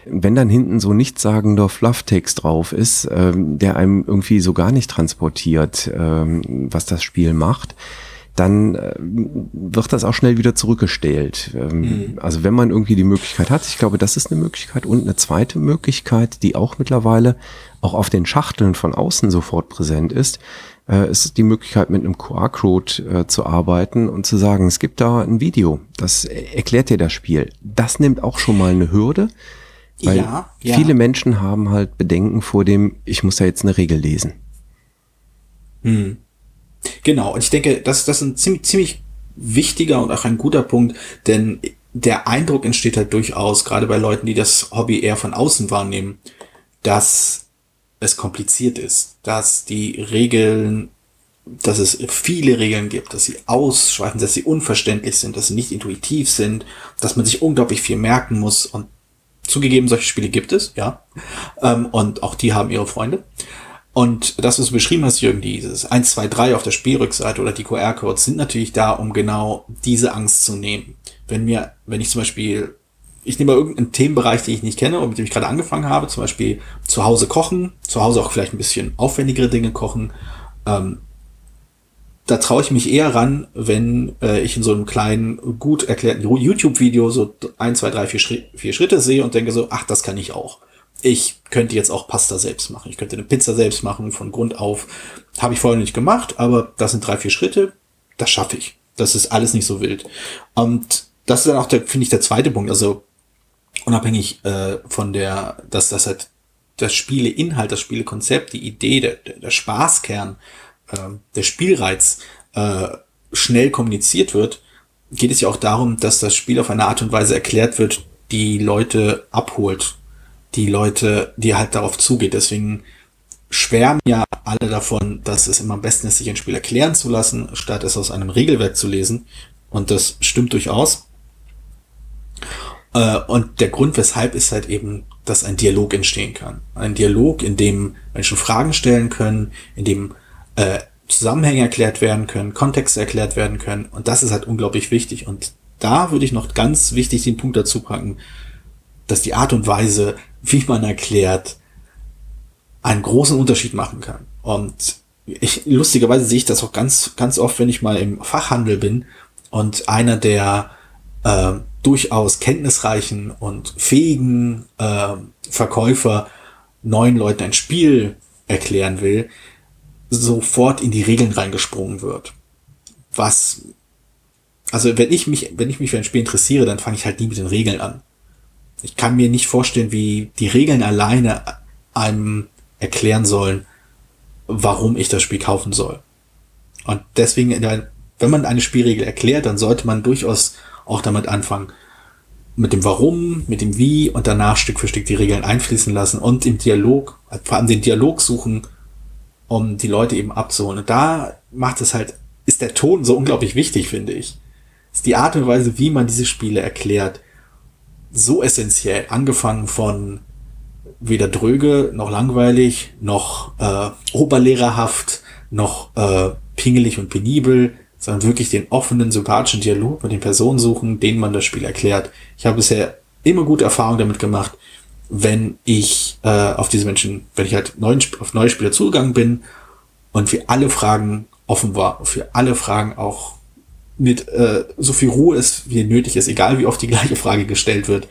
wenn dann hinten so nichtssagender Flufftext drauf ist, ähm, der einem irgendwie so gar nicht transportiert, ähm, was das Spiel macht, dann äh, wird das auch schnell wieder zurückgestellt. Ähm, mhm. Also wenn man irgendwie die Möglichkeit hat, ich glaube, das ist eine Möglichkeit und eine zweite Möglichkeit, die auch mittlerweile auch auf den Schachteln von außen sofort präsent ist, äh, ist die Möglichkeit mit einem QR-Code äh, zu arbeiten und zu sagen, es gibt da ein Video, das erklärt dir das Spiel. Das nimmt auch schon mal eine Hürde. Weil ja, ja. viele Menschen haben halt Bedenken vor dem, ich muss da jetzt eine Regel lesen. Hm. Genau, und ich denke, das, das ist ein ziemlich, ziemlich wichtiger und auch ein guter Punkt, denn der Eindruck entsteht halt durchaus, gerade bei Leuten, die das Hobby eher von außen wahrnehmen, dass es kompliziert ist, dass die Regeln, dass es viele Regeln gibt, dass sie ausschweifen, dass sie unverständlich sind, dass sie nicht intuitiv sind, dass man sich unglaublich viel merken muss und zugegeben, solche Spiele gibt es, ja. Ähm, und auch die haben ihre Freunde. Und das, was du beschrieben hast, Jürgen, dieses 1, 2, 3 auf der Spielrückseite oder die QR-Codes sind natürlich da, um genau diese Angst zu nehmen. Wenn mir, wenn ich zum Beispiel, ich nehme mal irgendeinen Themenbereich, den ich nicht kenne und mit dem ich gerade angefangen habe, zum Beispiel zu Hause kochen, zu Hause auch vielleicht ein bisschen aufwendigere Dinge kochen, ähm, da traue ich mich eher ran, wenn äh, ich in so einem kleinen, gut erklärten YouTube-Video so ein, zwei, drei, vier, Schritt, vier Schritte sehe und denke so, ach, das kann ich auch ich könnte jetzt auch Pasta selbst machen. Ich könnte eine Pizza selbst machen von Grund auf. Habe ich vorher nicht gemacht, aber das sind drei, vier Schritte. Das schaffe ich. Das ist alles nicht so wild. Und das ist dann auch der, finde ich, der zweite Punkt. Also unabhängig äh, von der, dass das halt das Spieleinhalt, das Spielekonzept, die Idee, der, der Spaßkern, äh, der Spielreiz äh, schnell kommuniziert wird, geht es ja auch darum, dass das Spiel auf eine Art und Weise erklärt wird, die Leute abholt die Leute, die halt darauf zugeht. Deswegen schwärmen ja alle davon, dass es immer am besten ist, sich ein Spiel erklären zu lassen, statt es aus einem Regelwerk zu lesen. Und das stimmt durchaus. Äh, und der Grund, weshalb ist halt eben, dass ein Dialog entstehen kann. Ein Dialog, in dem Menschen Fragen stellen können, in dem äh, Zusammenhänge erklärt werden können, Kontexte erklärt werden können. Und das ist halt unglaublich wichtig. Und da würde ich noch ganz wichtig den Punkt dazu packen, dass die Art und Weise, wie man erklärt, einen großen Unterschied machen kann. Und ich, lustigerweise sehe ich das auch ganz, ganz oft, wenn ich mal im Fachhandel bin und einer der äh, durchaus kenntnisreichen und fähigen äh, Verkäufer neuen Leuten ein Spiel erklären will, sofort in die Regeln reingesprungen wird. Was, also wenn ich mich, wenn ich mich für ein Spiel interessiere, dann fange ich halt nie mit den Regeln an ich kann mir nicht vorstellen, wie die Regeln alleine einem erklären sollen, warum ich das Spiel kaufen soll. Und deswegen, wenn man eine Spielregel erklärt, dann sollte man durchaus auch damit anfangen, mit dem Warum, mit dem Wie und danach Stück für Stück die Regeln einfließen lassen und im Dialog, vor allem den Dialog suchen, um die Leute eben abzuholen. Und da macht es halt, ist der Ton so unglaublich wichtig, finde ich. ist die Art und Weise, wie man diese Spiele erklärt, so essentiell, angefangen von weder dröge noch langweilig, noch äh, oberlehrerhaft, noch äh, pingelig und penibel, sondern wirklich den offenen, sympathischen Dialog mit den Personen suchen, denen man das Spiel erklärt. Ich habe bisher immer gute Erfahrungen damit gemacht, wenn ich äh, auf diese Menschen, wenn ich halt neuen, auf neue Spieler zugegangen bin und für alle Fragen offen war, für alle Fragen auch mit äh, so viel Ruhe ist, wie nötig ist, egal wie oft die gleiche Frage gestellt wird,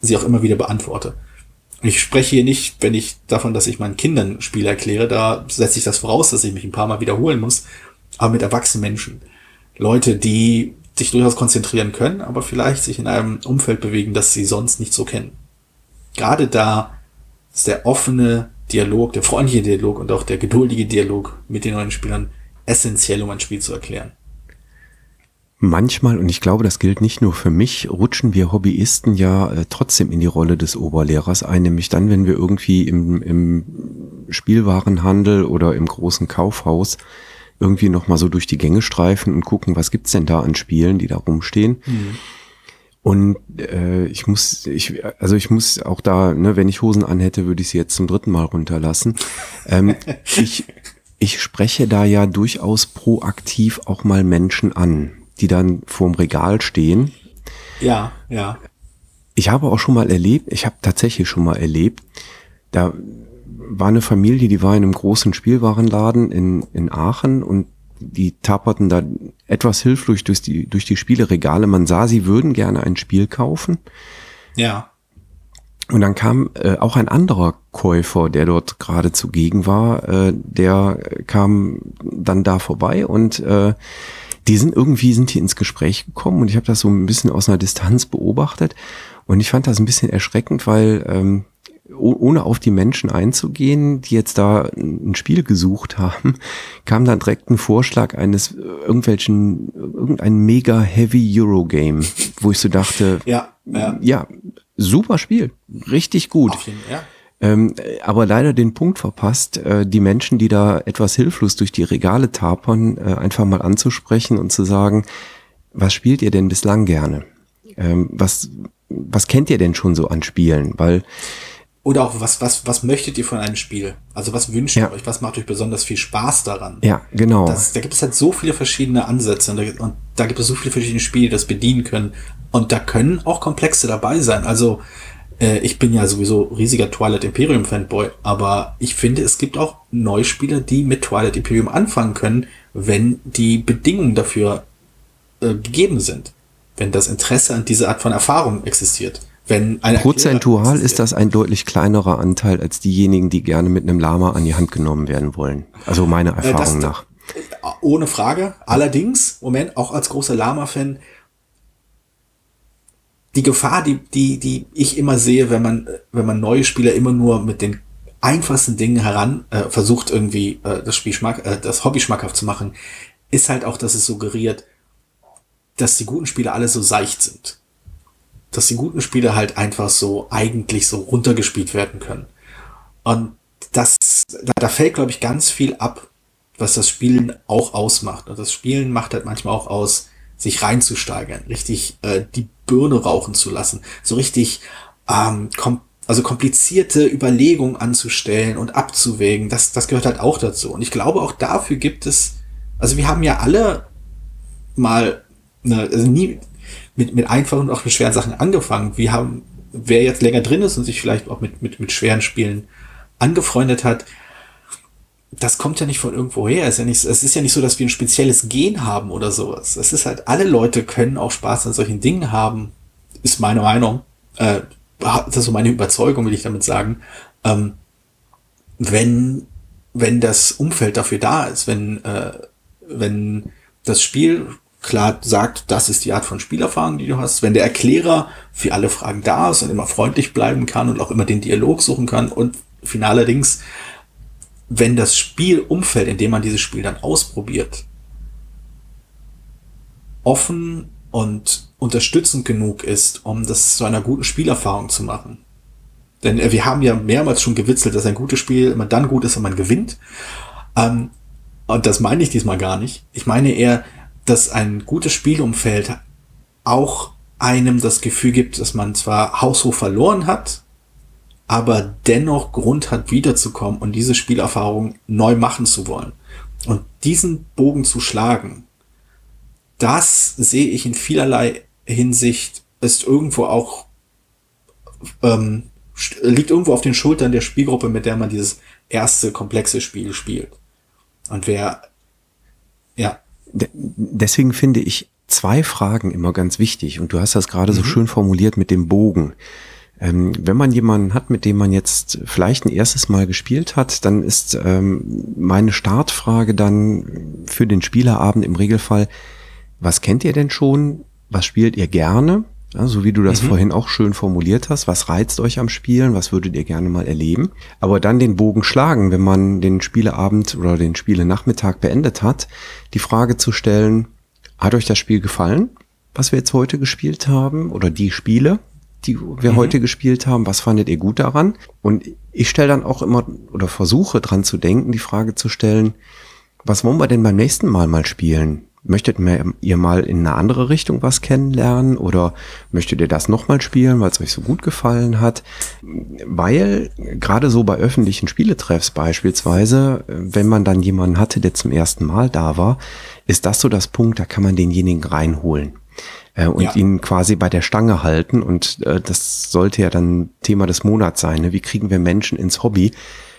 sie auch immer wieder beantworte. Ich spreche hier nicht, wenn ich davon, dass ich meinen Kindern Spiele erkläre, da setze ich das voraus, dass ich mich ein paar Mal wiederholen muss, aber mit erwachsenen Menschen. Leute, die sich durchaus konzentrieren können, aber vielleicht sich in einem Umfeld bewegen, das sie sonst nicht so kennen. Gerade da ist der offene Dialog, der freundliche Dialog und auch der geduldige Dialog mit den neuen Spielern essentiell, um ein Spiel zu erklären. Manchmal, und ich glaube, das gilt nicht nur für mich, rutschen wir Hobbyisten ja äh, trotzdem in die Rolle des Oberlehrers ein, nämlich dann, wenn wir irgendwie im, im Spielwarenhandel oder im großen Kaufhaus irgendwie nochmal so durch die Gänge streifen und gucken, was gibt's denn da an Spielen, die da rumstehen. Mhm. Und äh, ich muss, ich, also ich muss auch da, ne, wenn ich Hosen anhätte, würde ich sie jetzt zum dritten Mal runterlassen. ähm, [laughs] ich, ich spreche da ja durchaus proaktiv auch mal Menschen an, die dann vorm Regal stehen. Ja, ja. Ich habe auch schon mal erlebt, ich habe tatsächlich schon mal erlebt, da war eine Familie, die war in einem großen Spielwarenladen in, in Aachen und die taperten da etwas hilflos durch die, durch die Spieleregale. Man sah, sie würden gerne ein Spiel kaufen. Ja. Und dann kam äh, auch ein anderer Käufer, der dort gerade zugegen war, äh, der kam dann da vorbei und äh, die sind irgendwie sind hier ins Gespräch gekommen und ich habe das so ein bisschen aus einer Distanz beobachtet und ich fand das ein bisschen erschreckend, weil ähm, ohne auf die Menschen einzugehen, die jetzt da ein Spiel gesucht haben, [laughs] kam dann direkt ein Vorschlag eines äh, irgendwelchen, irgendein mega heavy Eurogame, wo ich so dachte, ja, ja. ja, super Spiel, richtig gut. Jeden, ja. Ähm, aber leider den Punkt verpasst, äh, die Menschen, die da etwas hilflos durch die Regale tapern, äh, einfach mal anzusprechen und zu sagen, was spielt ihr denn bislang gerne? Ähm, was, was kennt ihr denn schon so an Spielen? Weil oder auch, was, was, was möchtet ihr von einem Spiel? Also was wünscht ja. ihr euch? Was macht euch besonders viel Spaß daran? Ja, genau. Das, da gibt es halt so viele verschiedene Ansätze und da, und da gibt es so viele verschiedene Spiele, die das bedienen können. Und da können auch Komplexe dabei sein. Also äh, ich bin ja sowieso riesiger Twilight Imperium Fanboy, aber ich finde, es gibt auch Neuspieler, die mit Twilight Imperium anfangen können, wenn die Bedingungen dafür äh, gegeben sind. Wenn das Interesse an dieser Art von Erfahrung existiert. Wenn Prozentual ist das ein deutlich kleinerer Anteil als diejenigen, die gerne mit einem Lama an die Hand genommen werden wollen. Also meiner äh, Erfahrung das, nach. Ohne Frage. Allerdings, Moment, auch als großer Lama-Fan, die Gefahr, die, die, die ich immer sehe, wenn man, wenn man neue Spieler immer nur mit den einfachsten Dingen heran äh, versucht, irgendwie äh, das Spiel schmack, äh, das Hobby schmackhaft zu machen, ist halt auch, dass es suggeriert, dass die guten Spieler alle so seicht sind dass die guten Spiele halt einfach so eigentlich so runtergespielt werden können. Und das, da, da fällt, glaube ich, ganz viel ab, was das Spielen auch ausmacht. Und das Spielen macht halt manchmal auch aus, sich reinzusteigern, richtig äh, die Birne rauchen zu lassen, so richtig ähm, kom also komplizierte Überlegungen anzustellen und abzuwägen, das, das gehört halt auch dazu. Und ich glaube, auch dafür gibt es, also wir haben ja alle mal, ne, also nie, mit, mit einfachen und auch mit schweren Sachen angefangen. Wir haben, wer jetzt länger drin ist und sich vielleicht auch mit, mit, mit schweren Spielen angefreundet hat, das kommt ja nicht von irgendwo her. Es ist ja nicht, es ist ja nicht so, dass wir ein spezielles Gen haben oder sowas. Es ist halt, alle Leute können auch Spaß an solchen Dingen haben, ist meine Meinung. Äh, das ist so meine Überzeugung, will ich damit sagen. Ähm, wenn, wenn das Umfeld dafür da ist, wenn, äh, wenn das Spiel klar sagt, das ist die Art von Spielerfahrung, die du hast. Wenn der Erklärer für alle Fragen da ist und immer freundlich bleiben kann und auch immer den Dialog suchen kann und finalerdings, wenn das Spielumfeld, in dem man dieses Spiel dann ausprobiert, offen und unterstützend genug ist, um das zu einer guten Spielerfahrung zu machen. Denn äh, wir haben ja mehrmals schon gewitzelt, dass ein gutes Spiel immer dann gut ist, wenn man gewinnt. Ähm, und das meine ich diesmal gar nicht. Ich meine eher, dass ein gutes Spielumfeld auch einem das Gefühl gibt, dass man zwar haushoch verloren hat, aber dennoch Grund hat, wiederzukommen und diese Spielerfahrung neu machen zu wollen. Und diesen Bogen zu schlagen, das sehe ich in vielerlei Hinsicht, ist irgendwo auch, ähm, liegt irgendwo auf den Schultern der Spielgruppe, mit der man dieses erste komplexe Spiel spielt. Und wer, ja, deswegen finde ich zwei Fragen immer ganz wichtig. Und du hast das gerade mhm. so schön formuliert mit dem Bogen. Ähm, wenn man jemanden hat, mit dem man jetzt vielleicht ein erstes Mal gespielt hat, dann ist ähm, meine Startfrage dann für den Spielerabend im Regelfall, was kennt ihr denn schon? Was spielt ihr gerne? Ja, so wie du das mhm. vorhin auch schön formuliert hast, was reizt euch am Spielen, was würdet ihr gerne mal erleben? Aber dann den Bogen schlagen, wenn man den Spieleabend oder den Spielenachmittag beendet hat, die Frage zu stellen, hat euch das Spiel gefallen, was wir jetzt heute gespielt haben oder die Spiele, die wir mhm. heute gespielt haben, was fandet ihr gut daran? Und ich stelle dann auch immer oder versuche dran zu denken, die Frage zu stellen, was wollen wir denn beim nächsten Mal mal spielen? Möchtet ihr mal in eine andere Richtung was kennenlernen oder möchtet ihr das nochmal spielen, weil es euch so gut gefallen hat? Weil gerade so bei öffentlichen Spieletreffs beispielsweise, wenn man dann jemanden hatte, der zum ersten Mal da war, ist das so das Punkt, da kann man denjenigen reinholen äh, und ja. ihn quasi bei der Stange halten. Und äh, das sollte ja dann Thema des Monats sein. Ne? Wie kriegen wir Menschen ins Hobby?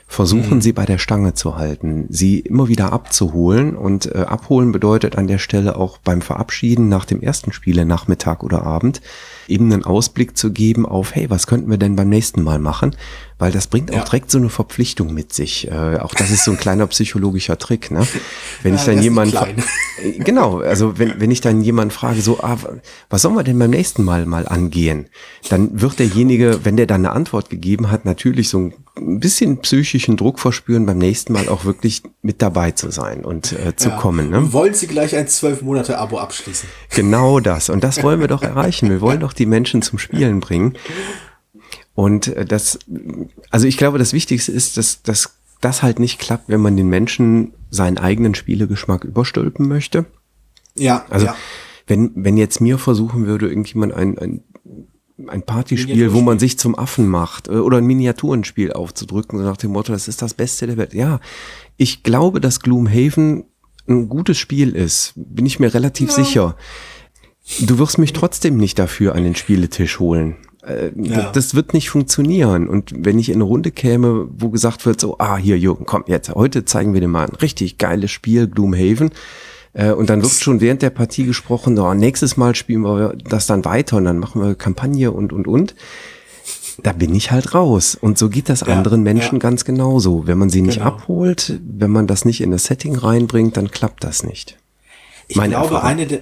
Versuchen mhm. sie bei der Stange zu halten, sie immer wieder abzuholen. Und äh, abholen bedeutet an der Stelle auch beim Verabschieden nach dem ersten Spiele, Nachmittag oder Abend, eben einen Ausblick zu geben auf, hey, was könnten wir denn beim nächsten Mal machen? Weil das bringt auch ja. direkt so eine Verpflichtung mit sich. Äh, auch das ist so ein kleiner psychologischer Trick, ne? Wenn ja, ich dann jemand, äh, genau, also wenn, wenn ich dann jemand frage, so, ah, was sollen wir denn beim nächsten Mal mal angehen? Dann wird derjenige, wenn der dann eine Antwort gegeben hat, natürlich so ein bisschen psychischen Druck verspüren, beim nächsten Mal auch wirklich mit dabei zu sein und äh, zu ja. kommen. Ne? Wollen Sie gleich ein zwölf Monate Abo abschließen? Genau das. Und das wollen wir doch erreichen. Wir wollen doch die Menschen zum Spielen bringen. Und äh, das, also ich glaube, das Wichtigste ist, dass, dass das halt nicht klappt, wenn man den Menschen seinen eigenen Spielegeschmack überstülpen möchte. Ja. Also ja. wenn, wenn jetzt mir versuchen würde, irgendjemand ein, ein, ein Partyspiel, wo man sich zum Affen macht, äh, oder ein Miniaturenspiel aufzudrücken, so nach dem Motto, das ist das Beste der Welt. Ja, ich glaube, dass Gloomhaven ein gutes Spiel ist, bin ich mir relativ ja. sicher. Du wirst mich trotzdem nicht dafür an den Spieletisch holen. Äh, ja. Das wird nicht funktionieren. Und wenn ich in eine Runde käme, wo gesagt wird, so, ah, hier, Jürgen, komm, jetzt, heute zeigen wir dir mal ein richtig geiles Spiel, Gloomhaven. Äh, und dann wird schon während der Partie gesprochen, oh, nächstes Mal spielen wir das dann weiter und dann machen wir Kampagne und, und, und. Da bin ich halt raus. Und so geht das ja, anderen Menschen ja. ganz genauso. Wenn man sie nicht genau. abholt, wenn man das nicht in das Setting reinbringt, dann klappt das nicht. Ich Meine glaube, Erfahrung. eine der,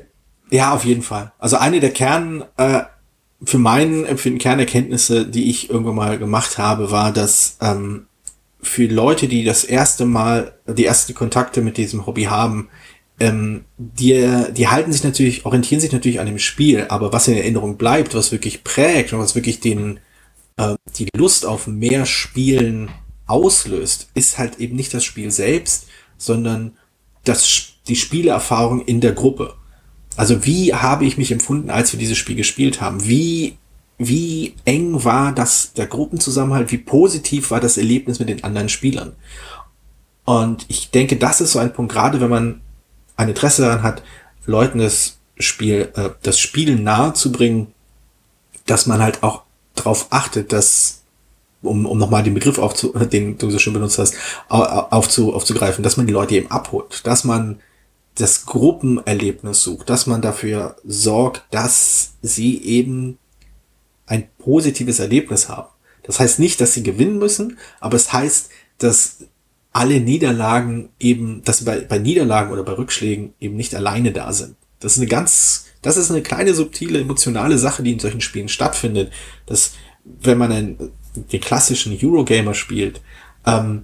ja, auf jeden Fall. Also eine der Kern, äh, für meinen Empfinden Kernerkenntnisse, die ich irgendwann mal gemacht habe, war, dass ähm, für Leute, die das erste Mal, die ersten Kontakte mit diesem Hobby haben, ähm, die, die halten sich natürlich, orientieren sich natürlich an dem Spiel, aber was in Erinnerung bleibt, was wirklich prägt und was wirklich den, äh, die Lust auf mehr Spielen auslöst, ist halt eben nicht das Spiel selbst, sondern das, die Spielerfahrung in der Gruppe. Also wie habe ich mich empfunden, als wir dieses Spiel gespielt haben? Wie, wie eng war das, der Gruppenzusammenhalt? Wie positiv war das Erlebnis mit den anderen Spielern? Und ich denke, das ist so ein Punkt, gerade wenn man ein Interesse daran hat, Leuten das Spiel, äh, das Spielen nahe zu bringen, dass man halt auch darauf achtet, dass, um, um nochmal den Begriff aufzu, [laughs] den du so schön benutzt hast, aufzu, aufzugreifen, dass man die Leute eben abholt, dass man das Gruppenerlebnis sucht, dass man dafür sorgt, dass sie eben ein positives Erlebnis haben. Das heißt nicht, dass sie gewinnen müssen, aber es heißt, dass alle Niederlagen eben, dass sie bei, bei Niederlagen oder bei Rückschlägen eben nicht alleine da sind. Das ist eine ganz, das ist eine kleine subtile emotionale Sache, die in solchen Spielen stattfindet. Dass, wenn man einen, den klassischen Eurogamer spielt, ähm,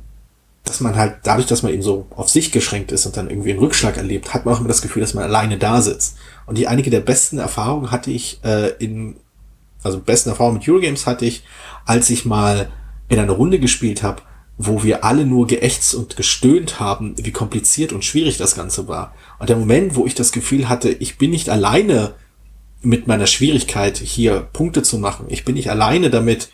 dass man halt dadurch, dass man eben so auf sich geschränkt ist und dann irgendwie einen Rückschlag erlebt, hat man auch immer das Gefühl, dass man alleine da sitzt. Und die einige der besten Erfahrungen hatte ich äh, in, also besten Erfahrungen mit Eurogames hatte ich, als ich mal in einer Runde gespielt habe, wo wir alle nur geächtzt und gestöhnt haben, wie kompliziert und schwierig das Ganze war. Und der Moment, wo ich das Gefühl hatte, ich bin nicht alleine mit meiner Schwierigkeit hier Punkte zu machen, ich bin nicht alleine damit,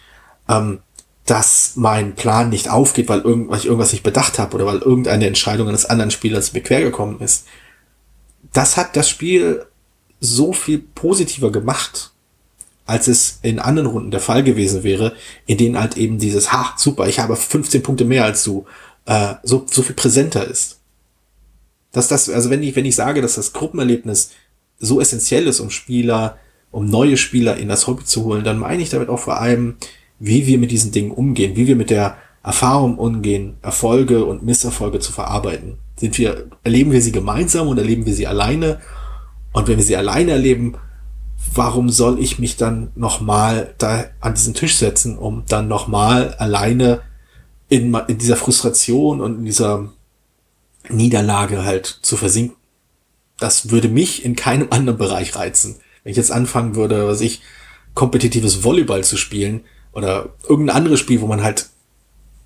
ähm, dass mein Plan nicht aufgeht, weil, irgend, weil ich irgendwas nicht bedacht habe oder weil irgendeine Entscheidung eines anderen Spielers mir quer gekommen ist. Das hat das Spiel so viel positiver gemacht, als es in anderen Runden der Fall gewesen wäre, in denen halt eben dieses, ha, super, ich habe 15 Punkte mehr als du, äh, so, so viel präsenter ist. Dass das, also wenn ich, wenn ich sage, dass das Gruppenerlebnis so essentiell ist, um Spieler, um neue Spieler in das Hobby zu holen, dann meine ich damit auch vor allem, wie wir mit diesen Dingen umgehen, wie wir mit der Erfahrung umgehen, Erfolge und Misserfolge zu verarbeiten. Sind wir, erleben wir sie gemeinsam oder erleben wir sie alleine? Und wenn wir sie alleine erleben, warum soll ich mich dann nochmal da an diesen Tisch setzen, um dann nochmal alleine in, in dieser Frustration und in dieser Niederlage halt zu versinken? Das würde mich in keinem anderen Bereich reizen. Wenn ich jetzt anfangen würde, was ich, kompetitives Volleyball zu spielen oder irgendein anderes Spiel, wo man halt,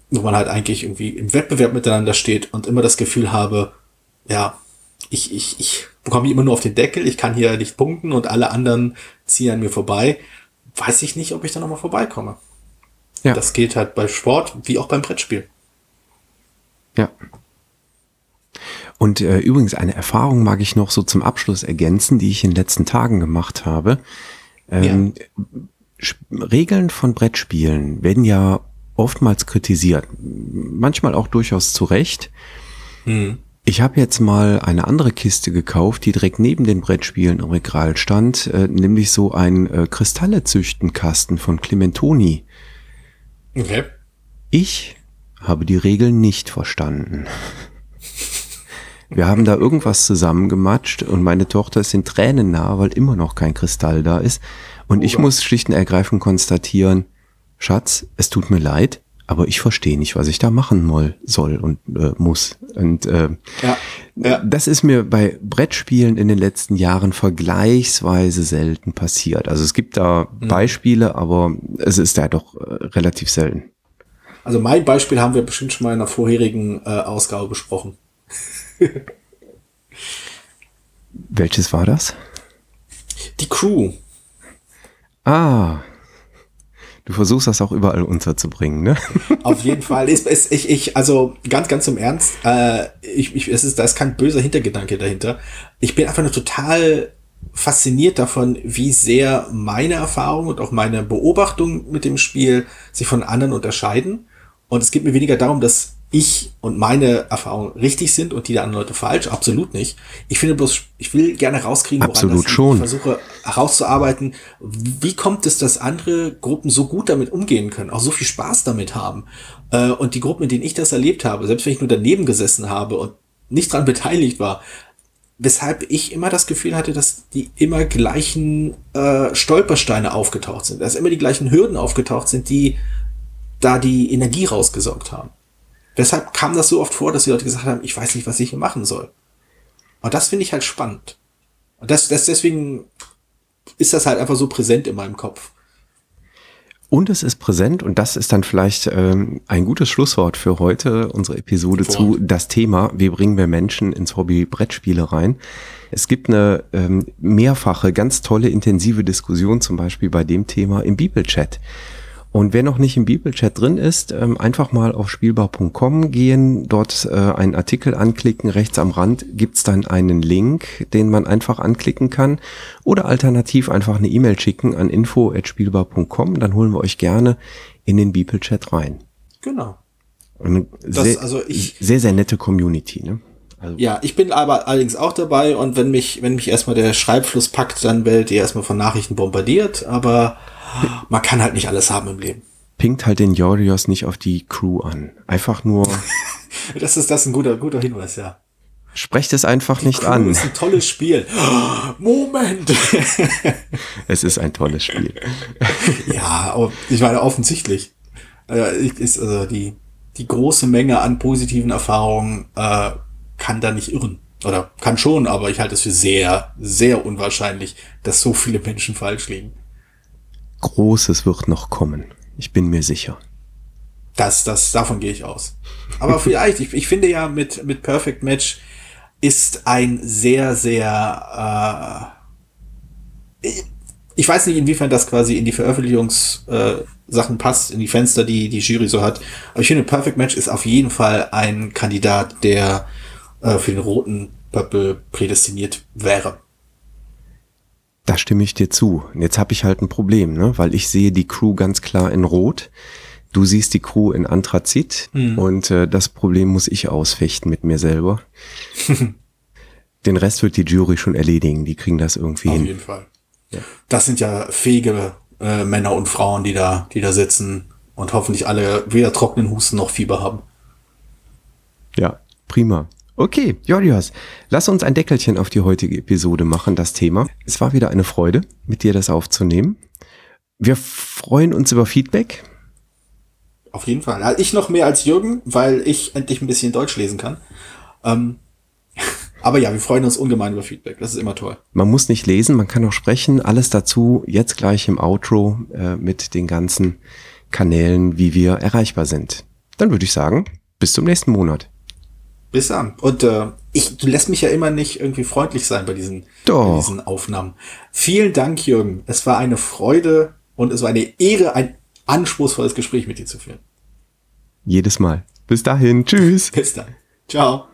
wo man halt eigentlich irgendwie im Wettbewerb miteinander steht und immer das Gefühl habe, ja, ich, ich, ich bekomme immer nur auf den Deckel, ich kann hier nicht punkten und alle anderen ziehen an mir vorbei, weiß ich nicht, ob ich da nochmal vorbeikomme. Ja. Das geht halt bei Sport wie auch beim Brettspiel. Ja. Und äh, übrigens eine Erfahrung mag ich noch so zum Abschluss ergänzen, die ich in den letzten Tagen gemacht habe. Ähm, ja. Regeln von Brettspielen werden ja oftmals kritisiert, manchmal auch durchaus zu Recht. Mhm. Ich habe jetzt mal eine andere Kiste gekauft, die direkt neben den Brettspielen im Regal stand, äh, nämlich so ein äh, Kristalle-Züchten-Kasten von Clementoni. Okay. Ich habe die Regeln nicht verstanden. Wir haben da irgendwas zusammengematscht und meine Tochter ist in Tränen nah, weil immer noch kein Kristall da ist. Und oh, ich muss schlicht und ergreifend konstatieren, Schatz, es tut mir leid, aber ich verstehe nicht, was ich da machen moll, soll und äh, muss. Und äh, ja, ja. das ist mir bei Brettspielen in den letzten Jahren vergleichsweise selten passiert. Also es gibt da mhm. Beispiele, aber es ist ja doch äh, relativ selten. Also mein Beispiel haben wir bestimmt schon mal in einer vorherigen äh, Ausgabe besprochen. Welches war das? Die Crew. Ah, Du versuchst das auch überall unterzubringen, ne? [laughs] Auf jeden Fall. Ich, ich, ich, also ganz, ganz zum Ernst, äh, ich, ich, es ist, da ist kein böser Hintergedanke dahinter. Ich bin einfach nur total fasziniert davon, wie sehr meine Erfahrung und auch meine Beobachtung mit dem Spiel sich von anderen unterscheiden. Und es geht mir weniger darum, dass ich und meine Erfahrungen richtig sind und die der anderen Leute falsch. Absolut nicht. Ich finde bloß, ich will gerne rauskriegen, woran Absolut das schon. Ich versuche herauszuarbeiten, wie kommt es, dass andere Gruppen so gut damit umgehen können, auch so viel Spaß damit haben. Äh, und die Gruppen, in denen ich das erlebt habe, selbst wenn ich nur daneben gesessen habe und nicht dran beteiligt war, weshalb ich immer das Gefühl hatte, dass die immer gleichen äh, Stolpersteine aufgetaucht sind, dass immer die gleichen Hürden aufgetaucht sind, die da die Energie rausgesaugt haben. Deshalb kam das so oft vor, dass die Leute gesagt haben, ich weiß nicht, was ich hier machen soll. Und das finde ich halt spannend. Und das, das deswegen ist das halt einfach so präsent in meinem Kopf. Und es ist präsent und das ist dann vielleicht ähm, ein gutes Schlusswort für heute, unsere Episode Vor. zu das Thema, wie bringen wir Menschen ins Hobby Brettspiele rein. Es gibt eine ähm, mehrfache, ganz tolle, intensive Diskussion zum Beispiel bei dem Thema im Bibelchat. Und wer noch nicht im Bibelchat drin ist, ähm, einfach mal auf spielbar.com gehen, dort äh, einen Artikel anklicken, rechts am Rand gibt's dann einen Link, den man einfach anklicken kann oder alternativ einfach eine E-Mail schicken an info@spielbar.com, dann holen wir euch gerne in den Bibelchat rein. Genau. Eine das, sehr, also ich, sehr, sehr nette Community, ne? Also ja, ich bin aber allerdings auch dabei und wenn mich, wenn mich erstmal der Schreibfluss packt, dann werdet ihr erstmal von Nachrichten bombardiert, aber man kann halt nicht alles haben im Leben. Pinkt halt den Yorios nicht auf die Crew an. Einfach nur. [laughs] das ist das ist ein guter, guter Hinweis, ja. Sprecht es einfach die nicht Crew an. [gasps] [laughs] Es ist ein tolles Spiel. Moment! es ist ein tolles Spiel. ja, aber ich meine offensichtlich. Äh, ist also die, die große Menge an positiven Erfahrungen äh, kann da nicht irren. Oder kann schon, aber ich halte es für sehr, sehr unwahrscheinlich, dass so viele Menschen falsch liegen. Großes wird noch kommen. Ich bin mir sicher. Das, das, davon gehe ich aus. Aber vielleicht, ich, ich finde ja mit, mit Perfect Match ist ein sehr, sehr, äh, ich weiß nicht, inwiefern das quasi in die Veröffentlichungssachen äh, passt, in die Fenster, die die Jury so hat. Aber ich finde, Perfect Match ist auf jeden Fall ein Kandidat, der äh, für den roten Purple prädestiniert wäre. Da stimme ich dir zu. Jetzt habe ich halt ein Problem, ne? weil ich sehe die Crew ganz klar in Rot. Du siehst die Crew in Anthrazit mhm. und äh, das Problem muss ich ausfechten mit mir selber. [laughs] Den Rest wird die Jury schon erledigen. Die kriegen das irgendwie Auf hin. Auf jeden Fall. Ja. Das sind ja fähige äh, Männer und Frauen, die da, die da sitzen und hoffentlich alle weder trockenen Husten noch Fieber haben. Ja, prima. Okay, Jolios, lass uns ein Deckelchen auf die heutige Episode machen, das Thema. Es war wieder eine Freude, mit dir das aufzunehmen. Wir freuen uns über Feedback. Auf jeden Fall. Also ich noch mehr als Jürgen, weil ich endlich ein bisschen Deutsch lesen kann. Ähm, [laughs] aber ja, wir freuen uns ungemein über Feedback. Das ist immer toll. Man muss nicht lesen, man kann auch sprechen. Alles dazu jetzt gleich im Outro äh, mit den ganzen Kanälen, wie wir erreichbar sind. Dann würde ich sagen, bis zum nächsten Monat. Bis dann. Und äh, ich, du lässt mich ja immer nicht irgendwie freundlich sein bei diesen, bei diesen Aufnahmen. Vielen Dank, Jürgen. Es war eine Freude und es war eine Ehre, ein anspruchsvolles Gespräch mit dir zu führen. Jedes Mal. Bis dahin. Tschüss. [laughs] Bis dann. Ciao.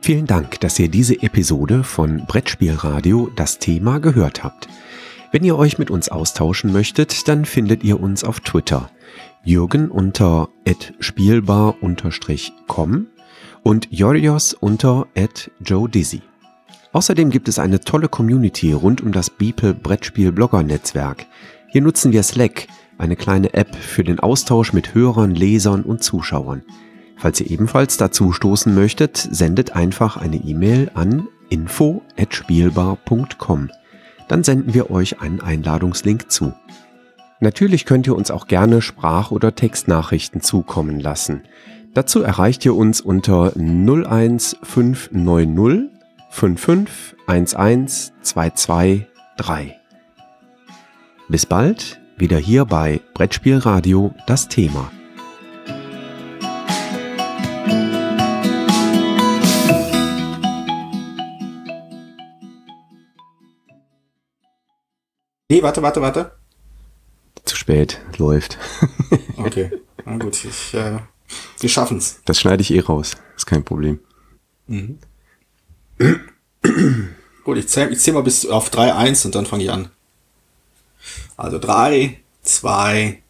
Vielen Dank, dass ihr diese Episode von Brettspielradio das Thema gehört habt. Wenn ihr euch mit uns austauschen möchtet, dann findet ihr uns auf Twitter. Jürgen unter spielbar-com und Jorios unter Joe Dizzy. Außerdem gibt es eine tolle Community rund um das Beeple Brettspiel Blogger Netzwerk. Hier nutzen wir Slack, eine kleine App für den Austausch mit Hörern, Lesern und Zuschauern. Falls ihr ebenfalls dazu stoßen möchtet, sendet einfach eine E-Mail an info@spielbar.com. Dann senden wir euch einen Einladungslink zu. Natürlich könnt ihr uns auch gerne Sprach- oder Textnachrichten zukommen lassen. Dazu erreicht ihr uns unter 01590 55 11 223. Bis bald, wieder hier bei Brettspielradio das Thema. Nee, warte, warte, warte. Zu spät, läuft. [laughs] Okay, na gut, ich, äh, wir schaffen's. Das schneide ich eh raus, ist kein Problem. Mhm. [clears throat] Gut, ich zähle ich zähl mal bis auf 3, 1 und dann fange ich an. Also 3, 2,